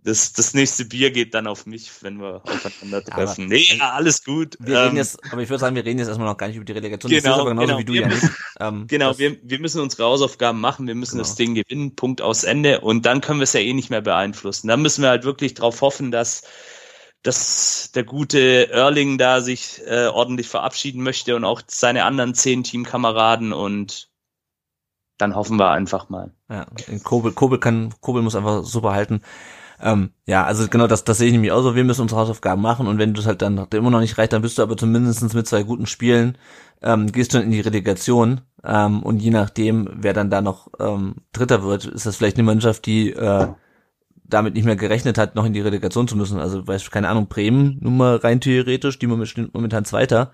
das, das nächste Bier geht dann auf mich, wenn wir aufeinander treffen. Aber, nee, ja, alles gut. Wir ähm, reden jetzt, aber ich würde sagen, wir reden jetzt erstmal noch gar nicht über die Relegation. Genau, genau, wie du ja nicht. Ähm, genau, wir, wir müssen unsere Hausaufgaben machen, wir müssen genau. das Ding gewinnen, Punkt aus Ende. Und dann können wir es ja eh nicht mehr beeinflussen. Dann müssen wir halt wirklich darauf hoffen, dass dass der gute Erling da sich äh, ordentlich verabschieden möchte und auch seine anderen zehn Teamkameraden und dann hoffen wir einfach mal. Ja, Kobel, Kobel kann, Kobel muss einfach super halten. Ähm, ja, also genau, das, das sehe ich nämlich auch so. Wir müssen unsere Hausaufgaben machen und wenn du es halt dann immer noch nicht reicht, dann bist du aber zumindest mit zwei guten Spielen, ähm, gehst du in die Relegation ähm, und je nachdem, wer dann da noch ähm, Dritter wird, ist das vielleicht eine Mannschaft, die äh, damit nicht mehr gerechnet hat, noch in die Relegation zu müssen. Also, weiß keine Ahnung, Bremen, nun mal rein theoretisch, die momentan Zweiter,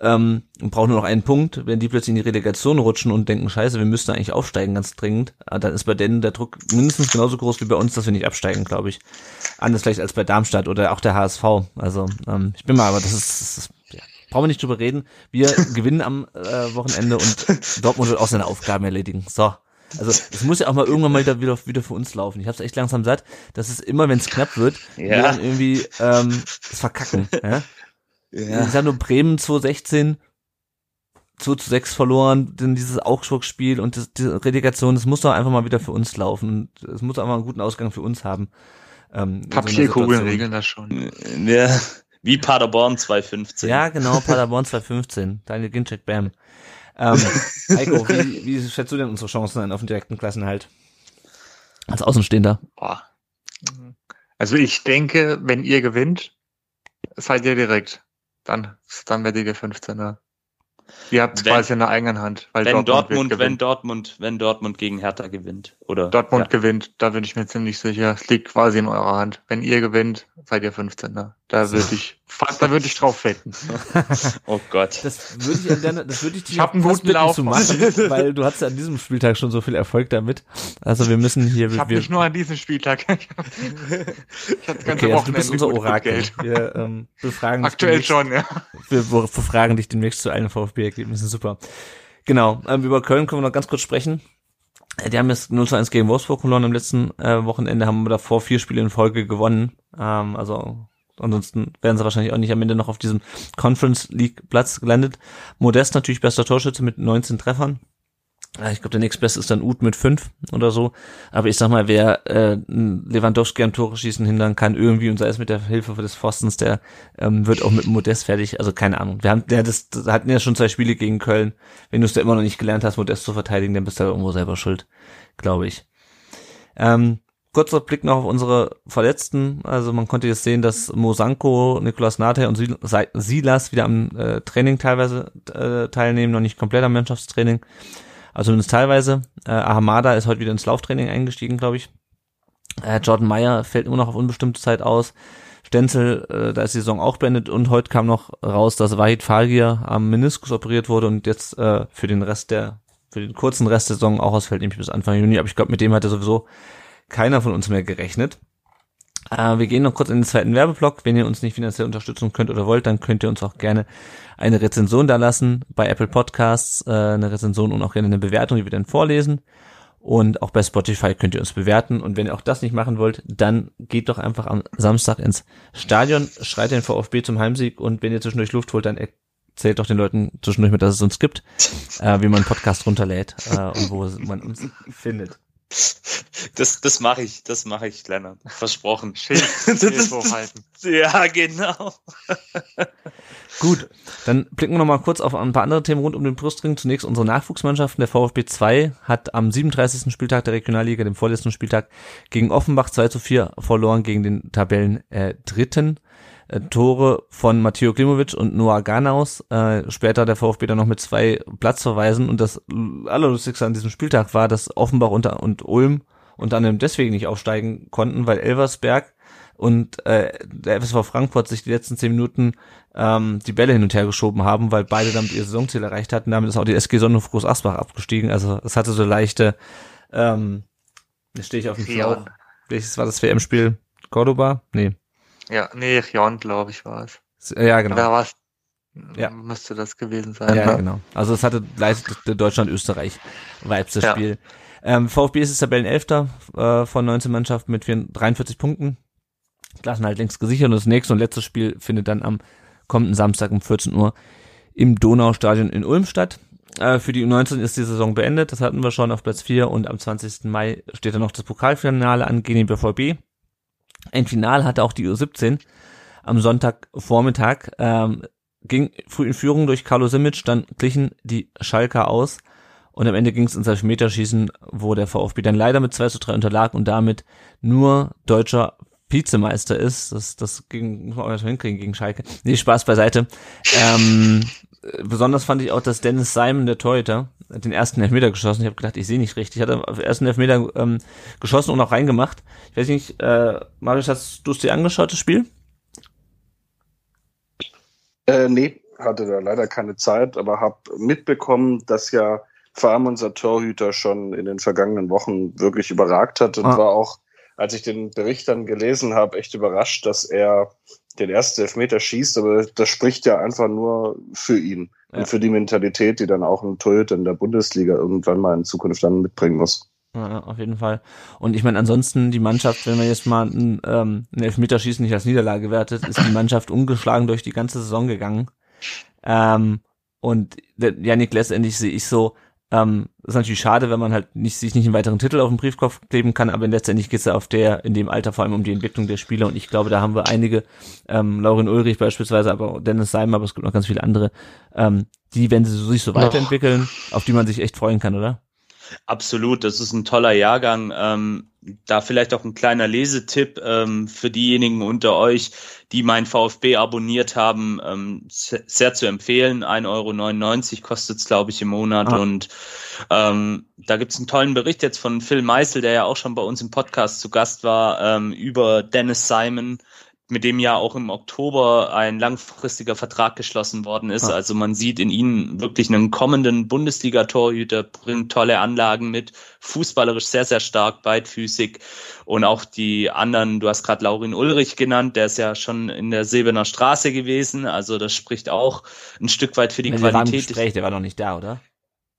ähm, und brauchen nur noch einen Punkt. Wenn die plötzlich in die Relegation rutschen und denken, scheiße, wir müssten eigentlich aufsteigen, ganz dringend, ah, dann ist bei denen der Druck mindestens genauso groß wie bei uns, dass wir nicht absteigen, glaube ich. Anders vielleicht als bei Darmstadt oder auch der HSV. Also, ähm, ich bin mal, aber das ist, das ist ja, brauchen wir nicht drüber reden. Wir (laughs) gewinnen am äh, Wochenende und Dortmund wird auch seine Aufgaben erledigen. So. Also es muss ja auch mal irgendwann mal wieder, wieder für uns laufen. Ich habe es echt langsam satt, dass es immer, wenn es knapp wird, ja. wir dann irgendwie ähm, das verkacken. (laughs) Ja? Ja. Ich sag nur Bremen 2016, 2 zu 6 verloren, denn dieses Augsburg-Spiel und das, die Relegation, das muss doch einfach mal wieder für uns laufen. Es muss einfach einen guten Ausgang für uns haben. Ähm, Papierkugeln so regeln das schon. Ja, wie Paderborn 2015. Ja, genau, Paderborn 2015. Daniel Ginczek, bam. Ähm, (laughs) Heiko, wie, wie schätzt du denn unsere Chancen ein auf den direkten Klassenhalt? Als Außenstehender. Boah. Also ich denke, wenn ihr gewinnt, seid ihr direkt. Dann, dann werdet ihr 15er. Ihr habt wenn, quasi in der eigenen Hand. Weil wenn Dortmund, Dortmund wenn Dortmund, wenn Dortmund gegen Hertha gewinnt, oder? Dortmund ja. gewinnt, da bin ich mir ziemlich sicher. Es liegt quasi in eurer Hand. Wenn ihr gewinnt, seid ihr 15er. Da würde ich, fast, da würde ich drauf wetten. (laughs) oh Gott. Das würde ich, an das würde ich dir ich hab einen guten Lauf zu machen, (laughs) weil du hast ja an diesem Spieltag schon so viel Erfolg damit. Also wir müssen hier. Ich habe nicht nur an diesem Spieltag. (laughs) ich hatte ganze okay, also du bist unser Orakel. Wir ähm, befragen Aktuell dich schon, ja. Wir befragen dich demnächst zu allen VfB-Ergebnissen. Super. Genau. Ähm, über Köln können wir noch ganz kurz sprechen. Die haben jetzt 0 zu 1 gegen Wolfsburg verloren am letzten äh, Wochenende, haben wir davor vier Spiele in Folge gewonnen. Ähm, also ansonsten wären sie wahrscheinlich auch nicht am Ende noch auf diesem Conference League Platz gelandet. Modest natürlich bester Torschütze mit 19 Treffern. Ich glaube, der nächstbeste ist dann Uth mit fünf oder so. Aber ich sag mal, wer äh, Lewandowski am Tore schießen hindern kann, irgendwie, und sei es mit der Hilfe des Pfostens, der ähm, wird auch mit Modest fertig. Also keine Ahnung. Wir haben, der das, das hatten ja schon zwei Spiele gegen Köln. Wenn du es da immer noch nicht gelernt hast, Modest zu verteidigen, dann bist du da irgendwo selber schuld, glaube ich. Ähm, kurzer Blick noch auf unsere Verletzten. Also man konnte jetzt sehen, dass Mosanko, Nikolas Nate und Silas wieder am äh, Training teilweise äh, teilnehmen, noch nicht komplett am Mannschaftstraining. Also zumindest teilweise. Äh, Ahamada ist heute wieder ins Lauftraining eingestiegen, glaube ich. Äh, Jordan Meyer fällt immer noch auf unbestimmte Zeit aus. Stenzel, äh, da ist die Saison auch beendet und heute kam noch raus, dass Wahid Fagir am Meniskus operiert wurde und jetzt äh, für den Rest der, für den kurzen Rest der Saison auch ausfällt, nämlich bis Anfang Juni. Aber ich glaube, mit dem hat er sowieso keiner von uns mehr gerechnet. Äh, wir gehen noch kurz in den zweiten Werbeblock. Wenn ihr uns nicht finanziell unterstützen könnt oder wollt, dann könnt ihr uns auch gerne eine Rezension da lassen bei Apple Podcasts, äh, eine Rezension und auch gerne eine Bewertung, die wir dann vorlesen. Und auch bei Spotify könnt ihr uns bewerten. Und wenn ihr auch das nicht machen wollt, dann geht doch einfach am Samstag ins Stadion, schreit den VfB zum Heimsieg und wenn ihr zwischendurch Luft holt, dann erzählt doch den Leuten zwischendurch mit, dass es uns gibt, äh, wie man einen Podcast runterlädt äh, und wo man uns findet. (laughs) Das, das mache ich, das mache ich, Lennart. Versprochen. Schild, (laughs) Schild hochhalten. Ja, genau. (laughs) Gut, dann blicken wir noch mal kurz auf ein paar andere Themen rund um den Brustring. Zunächst unsere Nachwuchsmannschaften. Der VfB 2 hat am 37. Spieltag der Regionalliga, dem vorletzten Spieltag, gegen Offenbach 2 zu 4 verloren gegen den Tabellen äh, Dritten. Äh, Tore von Matteo Klimovic und Noah Ganaus. Äh, später der VfB dann noch mit zwei Platzverweisen. Und das Allerlustigste an diesem Spieltag war, dass Offenbach unter, und Ulm unter anderem deswegen nicht aufsteigen konnten, weil Elversberg und äh, der FSV Frankfurt sich die letzten zehn Minuten ähm, die Bälle hin und her geschoben haben, weil beide damit ihr Saisonziel erreicht hatten. Damit ist auch die SG Sonnenhof Groß Asbach abgestiegen. Also es hatte so leichte, ähm, jetzt stehe ich auf dem Schlauch. Welches war das WM-Spiel? Cordoba? Nee. Ja, nee, Rion, glaube ich, war es. Ja, genau. Wer war's? Ja. Müsste das gewesen sein. Ja, ne? genau. Also es hatte Deutschland-Österreich-Vibes, das Ja. Spiel. Ähm, VfB ist jetzt Tabellenelfter äh, von 19 Mannschaften mit 4, 43 Punkten. Klassen halt längst gesichert und das nächste und letzte Spiel findet dann am kommenden Samstag um 14 Uhr im Donaustadion in Ulm statt. Äh, für die U19 ist die Saison beendet, das hatten wir schon auf Platz 4 und am 20. Mai steht dann noch das Pokalfinale an gegen den BVB. Ein Final hatte auch die U17 am Sonntagvormittag. Ähm, ging früh in Führung durch Carlo Simic, dann glichen die Schalker aus und am Ende ging es ins Elfmeterschießen, wo der VfB dann leider mit 2 zu 3 unterlag und damit nur deutscher Vizemeister ist. Das, das ging, muss man auch hinkriegen gegen Schalke. Nee, Spaß beiseite. Ähm, äh, besonders fand ich auch, dass Dennis Simon, der Torhüter, den ersten Elfmeter geschossen. Ich habe gedacht, ich sehe nicht richtig. Hat er auf den ersten Elfmeter ähm, geschossen und auch reingemacht. Ich weiß nicht, äh, Marius, hast du es dir angeschaut, das Spiel? Äh, nee, hatte da leider keine Zeit, aber habe mitbekommen, dass ja vor allem unser Torhüter schon in den vergangenen Wochen wirklich überragt hat und Ah. war auch, als ich den Bericht dann gelesen habe, echt überrascht, dass er den ersten Elfmeter schießt, aber das spricht ja einfach nur für ihn Ja. und für die Mentalität, die dann auch ein Torhüter in der Bundesliga irgendwann mal in Zukunft dann mitbringen muss. Ja, auf jeden Fall. Und ich meine, ansonsten die Mannschaft, wenn wir jetzt mal einen, ähm, einen Elfmeterschießen nicht als Niederlage wertet, ist die Mannschaft ungeschlagen durch die ganze Saison gegangen. Ähm, und Yannick letztendlich sehe ich so, ähm, ist natürlich schade, wenn man halt nicht, sich nicht einen weiteren Titel auf den Briefkopf kleben kann, aber letztendlich geht es ja auf der, in dem Alter vor allem um die Entwicklung der Spieler und ich glaube, da haben wir einige, ähm, Laurin Ulrich beispielsweise, aber auch Dennis Seimer, aber es gibt noch ganz viele andere, ähm, die, wenn sie sich so weiterentwickeln, auf die man sich echt freuen kann, oder? Absolut, das ist ein toller Jahrgang. Ähm, da vielleicht auch ein kleiner Lesetipp ähm, für diejenigen unter euch, die mein VfB abonniert haben, ähm, se- sehr zu empfehlen. 1,99 Euro kostet es, glaube ich, im Monat. Ah. Und ähm, da gibt's einen tollen Bericht jetzt von Phil Meisel, der ja auch schon bei uns im Podcast zu Gast war, ähm, über Dennis Simon, mit dem ja auch im Oktober ein langfristiger Vertrag geschlossen worden ist. Ah. Also man sieht in ihm wirklich einen kommenden Bundesliga-Torhüter, bringt tolle Anlagen mit, fußballerisch sehr, sehr stark, beidfüßig und auch die anderen, du hast gerade Laurin Ulrich genannt, der ist ja schon in der Silberner Straße gewesen, also das spricht auch ein Stück weit für die der war im Qualität. Gespräch, der war noch nicht da, oder?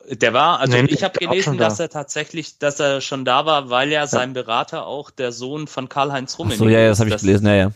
Der war, also Nee, ich habe gelesen, dass er tatsächlich, dass er schon da war, weil ja sein Berater auch der Sohn von Karl-Heinz Rummenigge so, ja, ja, das ist. habe ich gelesen, ja, ja.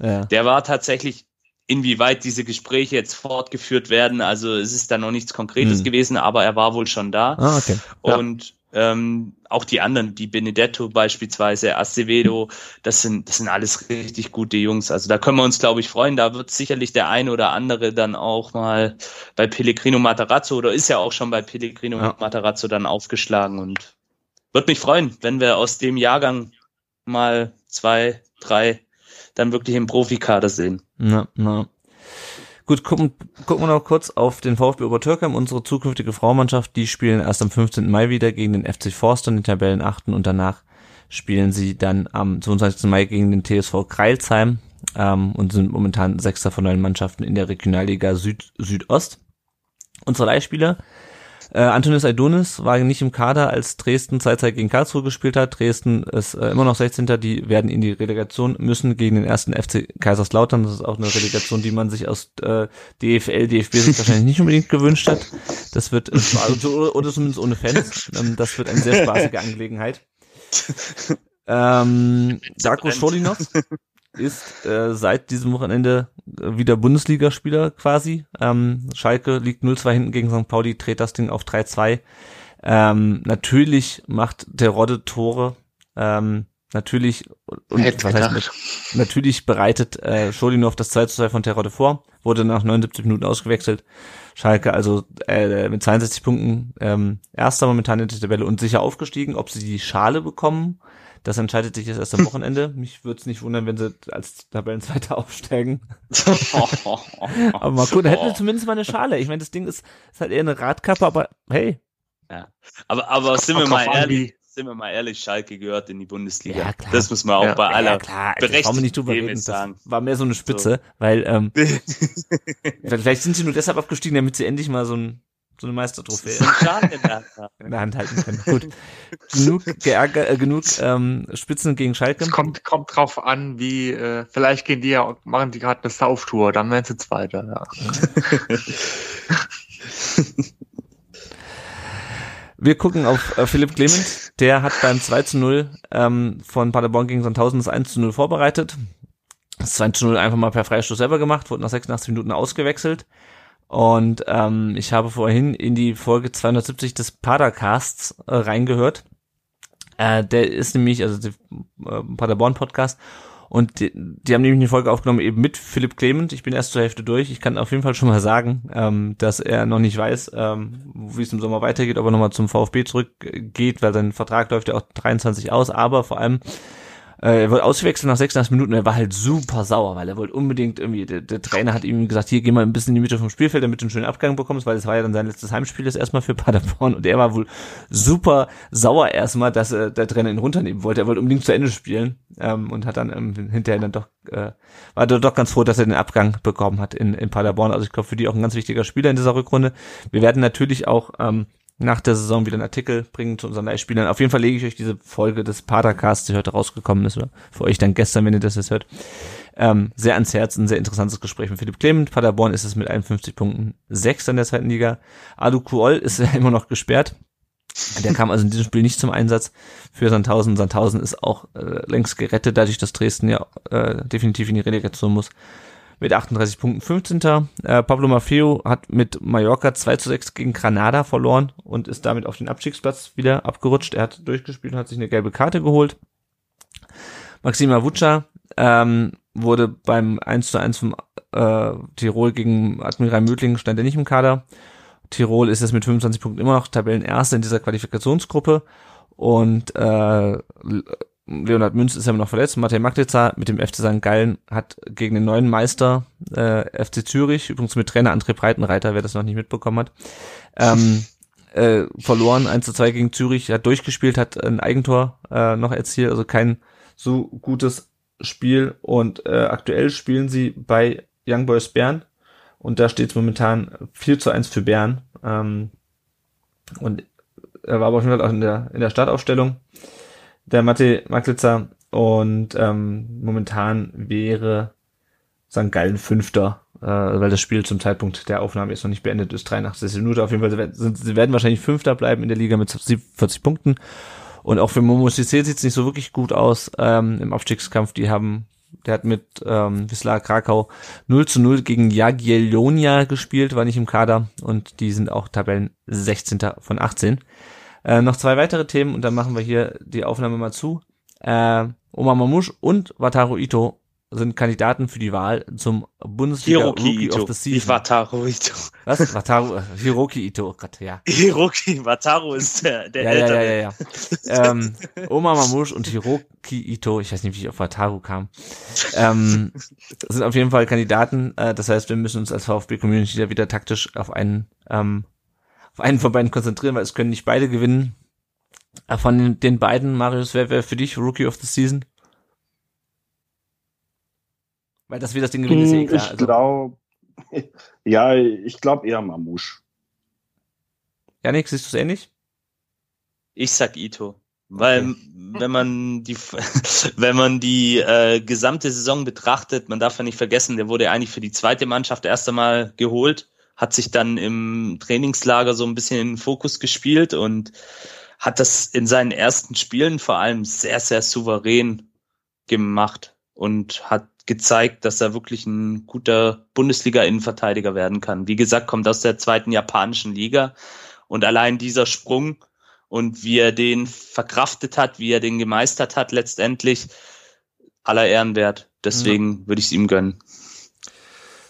Ja. Der war tatsächlich inwieweit diese Gespräche jetzt fortgeführt werden. Also es ist da noch nichts Konkretes Hm. gewesen, aber er war wohl schon da. Ah, okay. Ja. Und ähm, auch die anderen, die Benedetto beispielsweise, Acevedo, das sind, das sind alles richtig gute Jungs. Also da können wir uns, glaube ich, freuen. Da wird sicherlich der eine oder andere dann auch mal bei Pellegrino Matarazzo oder ist ja auch schon bei Pellegrino Ja. Matarazzo dann aufgeschlagen und würde mich freuen, wenn wir aus dem Jahrgang mal zwei, drei dann wirklich im Profikader sehen. Na, na. Gut, gucken, gucken wir noch kurz auf den VfB Obertürkheim, unsere zukünftige Frauenmannschaft. Die spielen erst am 15. Mai wieder gegen den FC Forster, den Tabellenachten, und danach spielen sie dann am 22. Mai gegen den TSV Kreilsheim ähm, und sind momentan Sechster von neun Mannschaften in der Regionalliga Süd Südost. Unsere Leihspieler äh, Antonis Aidonis war nicht im Kader, als Dresden Zeitzeit gegen Karlsruhe gespielt hat. Dresden ist äh, immer noch 16. Die werden in die Relegation müssen gegen den ersten FC Kaiserslautern. Das ist auch eine Relegation, die man sich aus äh, DFL, DFB sich wahrscheinlich nicht unbedingt gewünscht hat. Das wird, äh, also, oder, oder zumindest ohne Fans. Ähm, das wird eine sehr spaßige Angelegenheit. (laughs) Ähm, Darko Scholinov ist äh, seit diesem Wochenende äh, wieder Bundesligaspieler quasi. Ähm, Schalke liegt 0-2 hinten gegen St. Pauli, dreht das Ding auf 3-2. Ähm, natürlich macht der Rodde Tore. Ähm, natürlich und Hätte was heißt, gedacht. natürlich bereitet äh, Scholinov das 2 2 von Terodde vor, wurde nach 79 Minuten ausgewechselt. Schalke also äh, mit 62 Punkten ähm, erster momentan in der Tabelle und sicher aufgestiegen. Ob sie die Schale bekommen, das entscheidet sich jetzt erst am Wochenende. (laughs) Mich würde es nicht wundern, wenn sie als Tabellenzweiter (laughs) aufsteigen. (laughs) Aber mal gucken, hätten wir zumindest mal eine Schale. Ich meine, das Ding ist, ist halt eher eine Radkappe, aber hey. Ja. Aber, aber sind wir mal ehrlich, sind wir mal ehrlich, Schalke gehört in die Bundesliga. Ja, klar. Das muss man auch Ja. bei aller ja, klar, also, wir nicht drüber reden. Das sagen. war mehr so eine Spitze, weil ähm, vielleicht sind sie nur deshalb abgestiegen, damit sie endlich mal so, ein, so eine Meistertrophäe (laughs) in der Hand halten können. Gut. genug geärgert, äh, genug ähm, Spitzen gegen Schalke. Es kommt, kommt drauf an, wie, äh, vielleicht gehen die ja und machen die gerade eine Sauftour, dann werden sie Zweiter, ja. (laughs) Wir gucken auf äh, Philipp Clement. Der hat beim 2 zu 0 ähm, von Paderborn gegen Sandhausen das 1 zu 0 vorbereitet. Das 2 zu 0 einfach mal per Freistoß selber gemacht, wurde nach 86 Minuten ausgewechselt. Und ähm, ich habe vorhin in die Folge 270 des Padercasts äh, reingehört. Äh, der ist nämlich, also der äh, Paderborn-Podcast, und die, die haben nämlich eine Folge aufgenommen eben mit Philipp Clement. Ich bin erst zur Hälfte durch. Ich kann auf jeden Fall schon mal sagen, ähm, dass er noch nicht weiß, ähm, wie es im Sommer weitergeht, ob er nochmal zum VfB zurückgeht, weil sein Vertrag läuft ja auch 23 aus. Aber vor allem, äh, er wurde ausgewechselt nach 86 Minuten. Er war halt super sauer, weil er wollte unbedingt irgendwie, der, der Trainer hat ihm gesagt, hier geh mal ein bisschen in die Mitte vom Spielfeld, damit du einen schönen Abgang bekommst, weil es war ja dann sein letztes Heimspiel das erstmal für Paderborn und er war wohl super sauer erstmal, dass äh, der Trainer ihn runternehmen wollte. Er wollte unbedingt zu Ende spielen ähm, und hat dann ähm, hinterher dann doch, äh, war doch ganz froh, dass er den Abgang bekommen hat in, in Paderborn. Also ich glaube, für die auch ein ganz wichtiger Spieler in dieser Rückrunde. Wir werden natürlich auch ähm, nach der Saison wieder einen Artikel bringen zu unseren Leihspielern. Auf jeden Fall lege ich euch diese Folge des Padercasts, die heute rausgekommen ist, oder für euch dann gestern, wenn ihr das jetzt hört, ähm, sehr ans Herz. Ein sehr interessantes Gespräch mit Philipp Clement. Paderborn ist es mit 51 Punkten sechster in der zweiten Liga. Adu Kuol ist (laughs) ja immer noch gesperrt. Der kam also in diesem Spiel nicht zum Einsatz für Sandhausen. Sandhausen ist auch äh, längst gerettet, dadurch, dass Dresden ja äh, definitiv in die Relegation muss. Mit 38 Punkten 15. Äh, Pablo Maffeo hat mit Mallorca 2 zu 6 gegen Granada verloren und ist damit auf den Abstiegsplatz wieder abgerutscht. Er hat durchgespielt und hat sich eine gelbe Karte geholt. Maxima Vucca ähm, wurde beim 1 zu 1 vom äh, Tirol gegen Admiral Mödling stand er nicht im Kader. Tirol ist jetzt mit 25 Punkten immer noch Tabellenerster in dieser Qualifikationsgruppe und äh, Leonhard Münz ist ja immer noch verletzt. Matej Maglica mit dem FC St. Gallen hat gegen den neuen Meister äh, FC Zürich, übrigens mit Trainer André Breitenreiter, wer das noch nicht mitbekommen hat, ähm, (laughs) äh, verloren. 1 zu 2 gegen Zürich, hat durchgespielt, hat ein Eigentor äh, noch erzielt, also kein so gutes Spiel. Und äh, aktuell spielen sie bei Young Boys Bern und da steht es momentan 4 zu 1 für Bern. Ähm, und er war aber auf jeden Fall auch in der, in der Startaufstellung der Mathe Maklitzer und ähm, momentan wäre St. Gallen Fünfter, äh, weil das Spiel zum Zeitpunkt der Aufnahme jetzt noch nicht beendet ist, 83. Minute. Auf jeden Fall sind, sie werden wahrscheinlich Fünfter bleiben in der Liga mit 47 Punkten. Und auch für Momo Cissé sieht es nicht so wirklich gut aus ähm, im Abstiegskampf. Die haben Der hat mit ähm, Wisla Krakau 0 zu 0 gegen Jagiellonia gespielt, war nicht im Kader und die sind auch Tabellen 16. von 18. Äh, noch zwei weitere Themen und dann machen wir hier die Aufnahme mal zu. Äh, Omar Mamouche und Wataru Ito sind Kandidaten für die Wahl zum Bundesliga Hiroki Rookie Ito. of the Nicht Season. Wataru Ito. Was? Wataru, äh, Hiroki Ito, oh Gott, ja. (laughs) Hiroki, Wataru ist der, der Ja, ja, Ältere. ja, ja, ja. ähm, Omar Mamouche und Hiroki Ito, ich weiß nicht, wie ich auf Wataru kam, ähm, sind auf jeden Fall Kandidaten. Äh, das heißt, wir müssen uns als VfB-Community da wieder taktisch auf einen, ähm, auf einen von beiden konzentrieren, weil es können nicht beide gewinnen. Äh, von den, den beiden, Marius, wer wäre für dich Rookie of the Season? Weil das wir das Ding gewinnen, ist ja eh klar. Ich Also, glaube, (laughs) ja, ich glaube eher Mamouche. Janik, siehst du es ähnlich? Ich sag Ito. Weil, wenn man die, (laughs) wenn man die äh, gesamte Saison betrachtet, man darf ja nicht vergessen, der wurde eigentlich für die zweite Mannschaft erst einmal geholt, hat sich dann im Trainingslager so ein bisschen in den Fokus gespielt und hat das in seinen ersten Spielen vor allem sehr, sehr souverän gemacht und hat gezeigt, dass er wirklich ein guter Bundesliga-Innenverteidiger werden kann. Wie gesagt, kommt aus der zweiten japanischen Liga und allein dieser Sprung und wie er den verkraftet hat, wie er den gemeistert hat letztendlich, aller Ehren wert. Deswegen würde ich es ihm gönnen.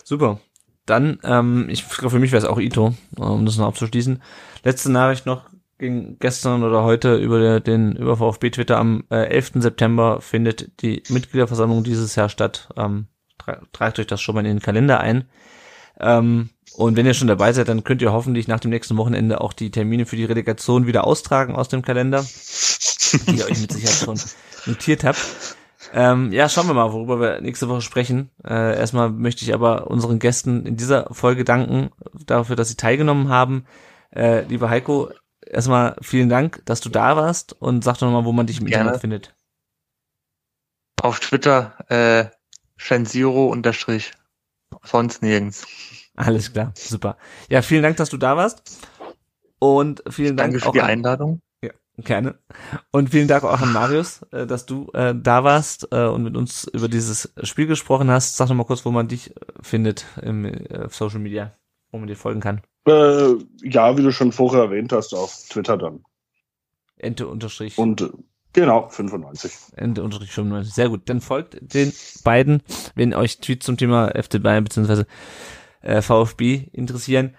Super. Dann, ähm, ich glaube, für mich wäre es auch Ito, um das noch abzuschließen. Letzte Nachricht noch ging gestern oder heute über den über VfB Twitter am äh, 11. September findet die Mitgliederversammlung dieses Jahr statt. Ähm, tra tragt euch das schon mal in den Kalender ein. Ähm, und wenn ihr schon dabei seid, dann könnt ihr hoffentlich nach dem nächsten Wochenende auch die Termine für die Relegation wieder austragen aus dem Kalender, die ihr euch mit Sicherheit schon notiert habt. Ähm, ja, schauen wir mal, worüber wir nächste Woche sprechen. Äh, erstmal möchte ich aber unseren Gästen in dieser Folge danken dafür, dass sie teilgenommen haben. Äh, lieber Heiko, erstmal vielen Dank, dass du da warst und sag doch nochmal, wo man dich im Gerne. Internet findet. Auf Twitter äh, Shenziro unterstrich. Sonst nirgends. Alles klar, super. Ja, vielen Dank, dass du da warst. Und vielen Dank Danke für die Einladung. Gerne. Und vielen Dank auch an Marius, äh, dass du äh, da warst äh, und mit uns über dieses Spiel gesprochen hast. Sag noch mal kurz, wo man dich äh, findet im äh, Social Media, wo man dir folgen kann. Äh, ja, wie du schon vorher erwähnt hast, auf Twitter dann. Ente unterstrich, Und genau, 95. Ente unterstrich 95. Sehr gut. Dann folgt den beiden, wenn euch Tweets zum Thema FC Bayern bzw. VfB interessieren.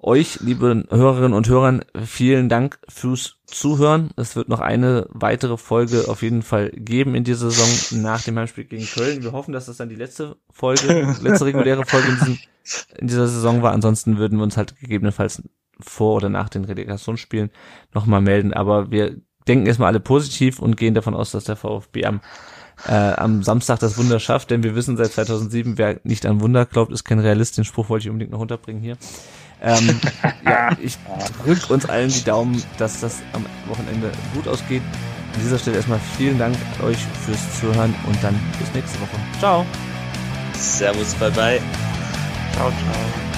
Euch, liebe Hörerinnen und Hörern, vielen Dank fürs Zuhören. Es wird noch eine weitere Folge auf jeden Fall geben in dieser Saison nach dem Heimspiel gegen Köln. Wir hoffen, dass das dann die letzte Folge, (laughs) letzte reguläre Folge in, diesem, in dieser Saison war. Ansonsten würden wir uns halt gegebenenfalls vor oder nach den Relegationsspielen nochmal melden. Aber wir denken erstmal alle positiv und gehen davon aus, dass der VfB am äh, am Samstag das Wunder schafft, denn wir wissen seit 2007, wer nicht an Wunder glaubt, ist kein Realist. Den Spruch wollte ich unbedingt noch unterbringen hier. Ähm, (laughs) ja, ich drücke uns allen die Daumen, dass das am Wochenende gut ausgeht. An dieser Stelle erstmal vielen Dank euch fürs Zuhören und dann bis nächste Woche. Ciao. Servus, bye bye. Ciao, ciao.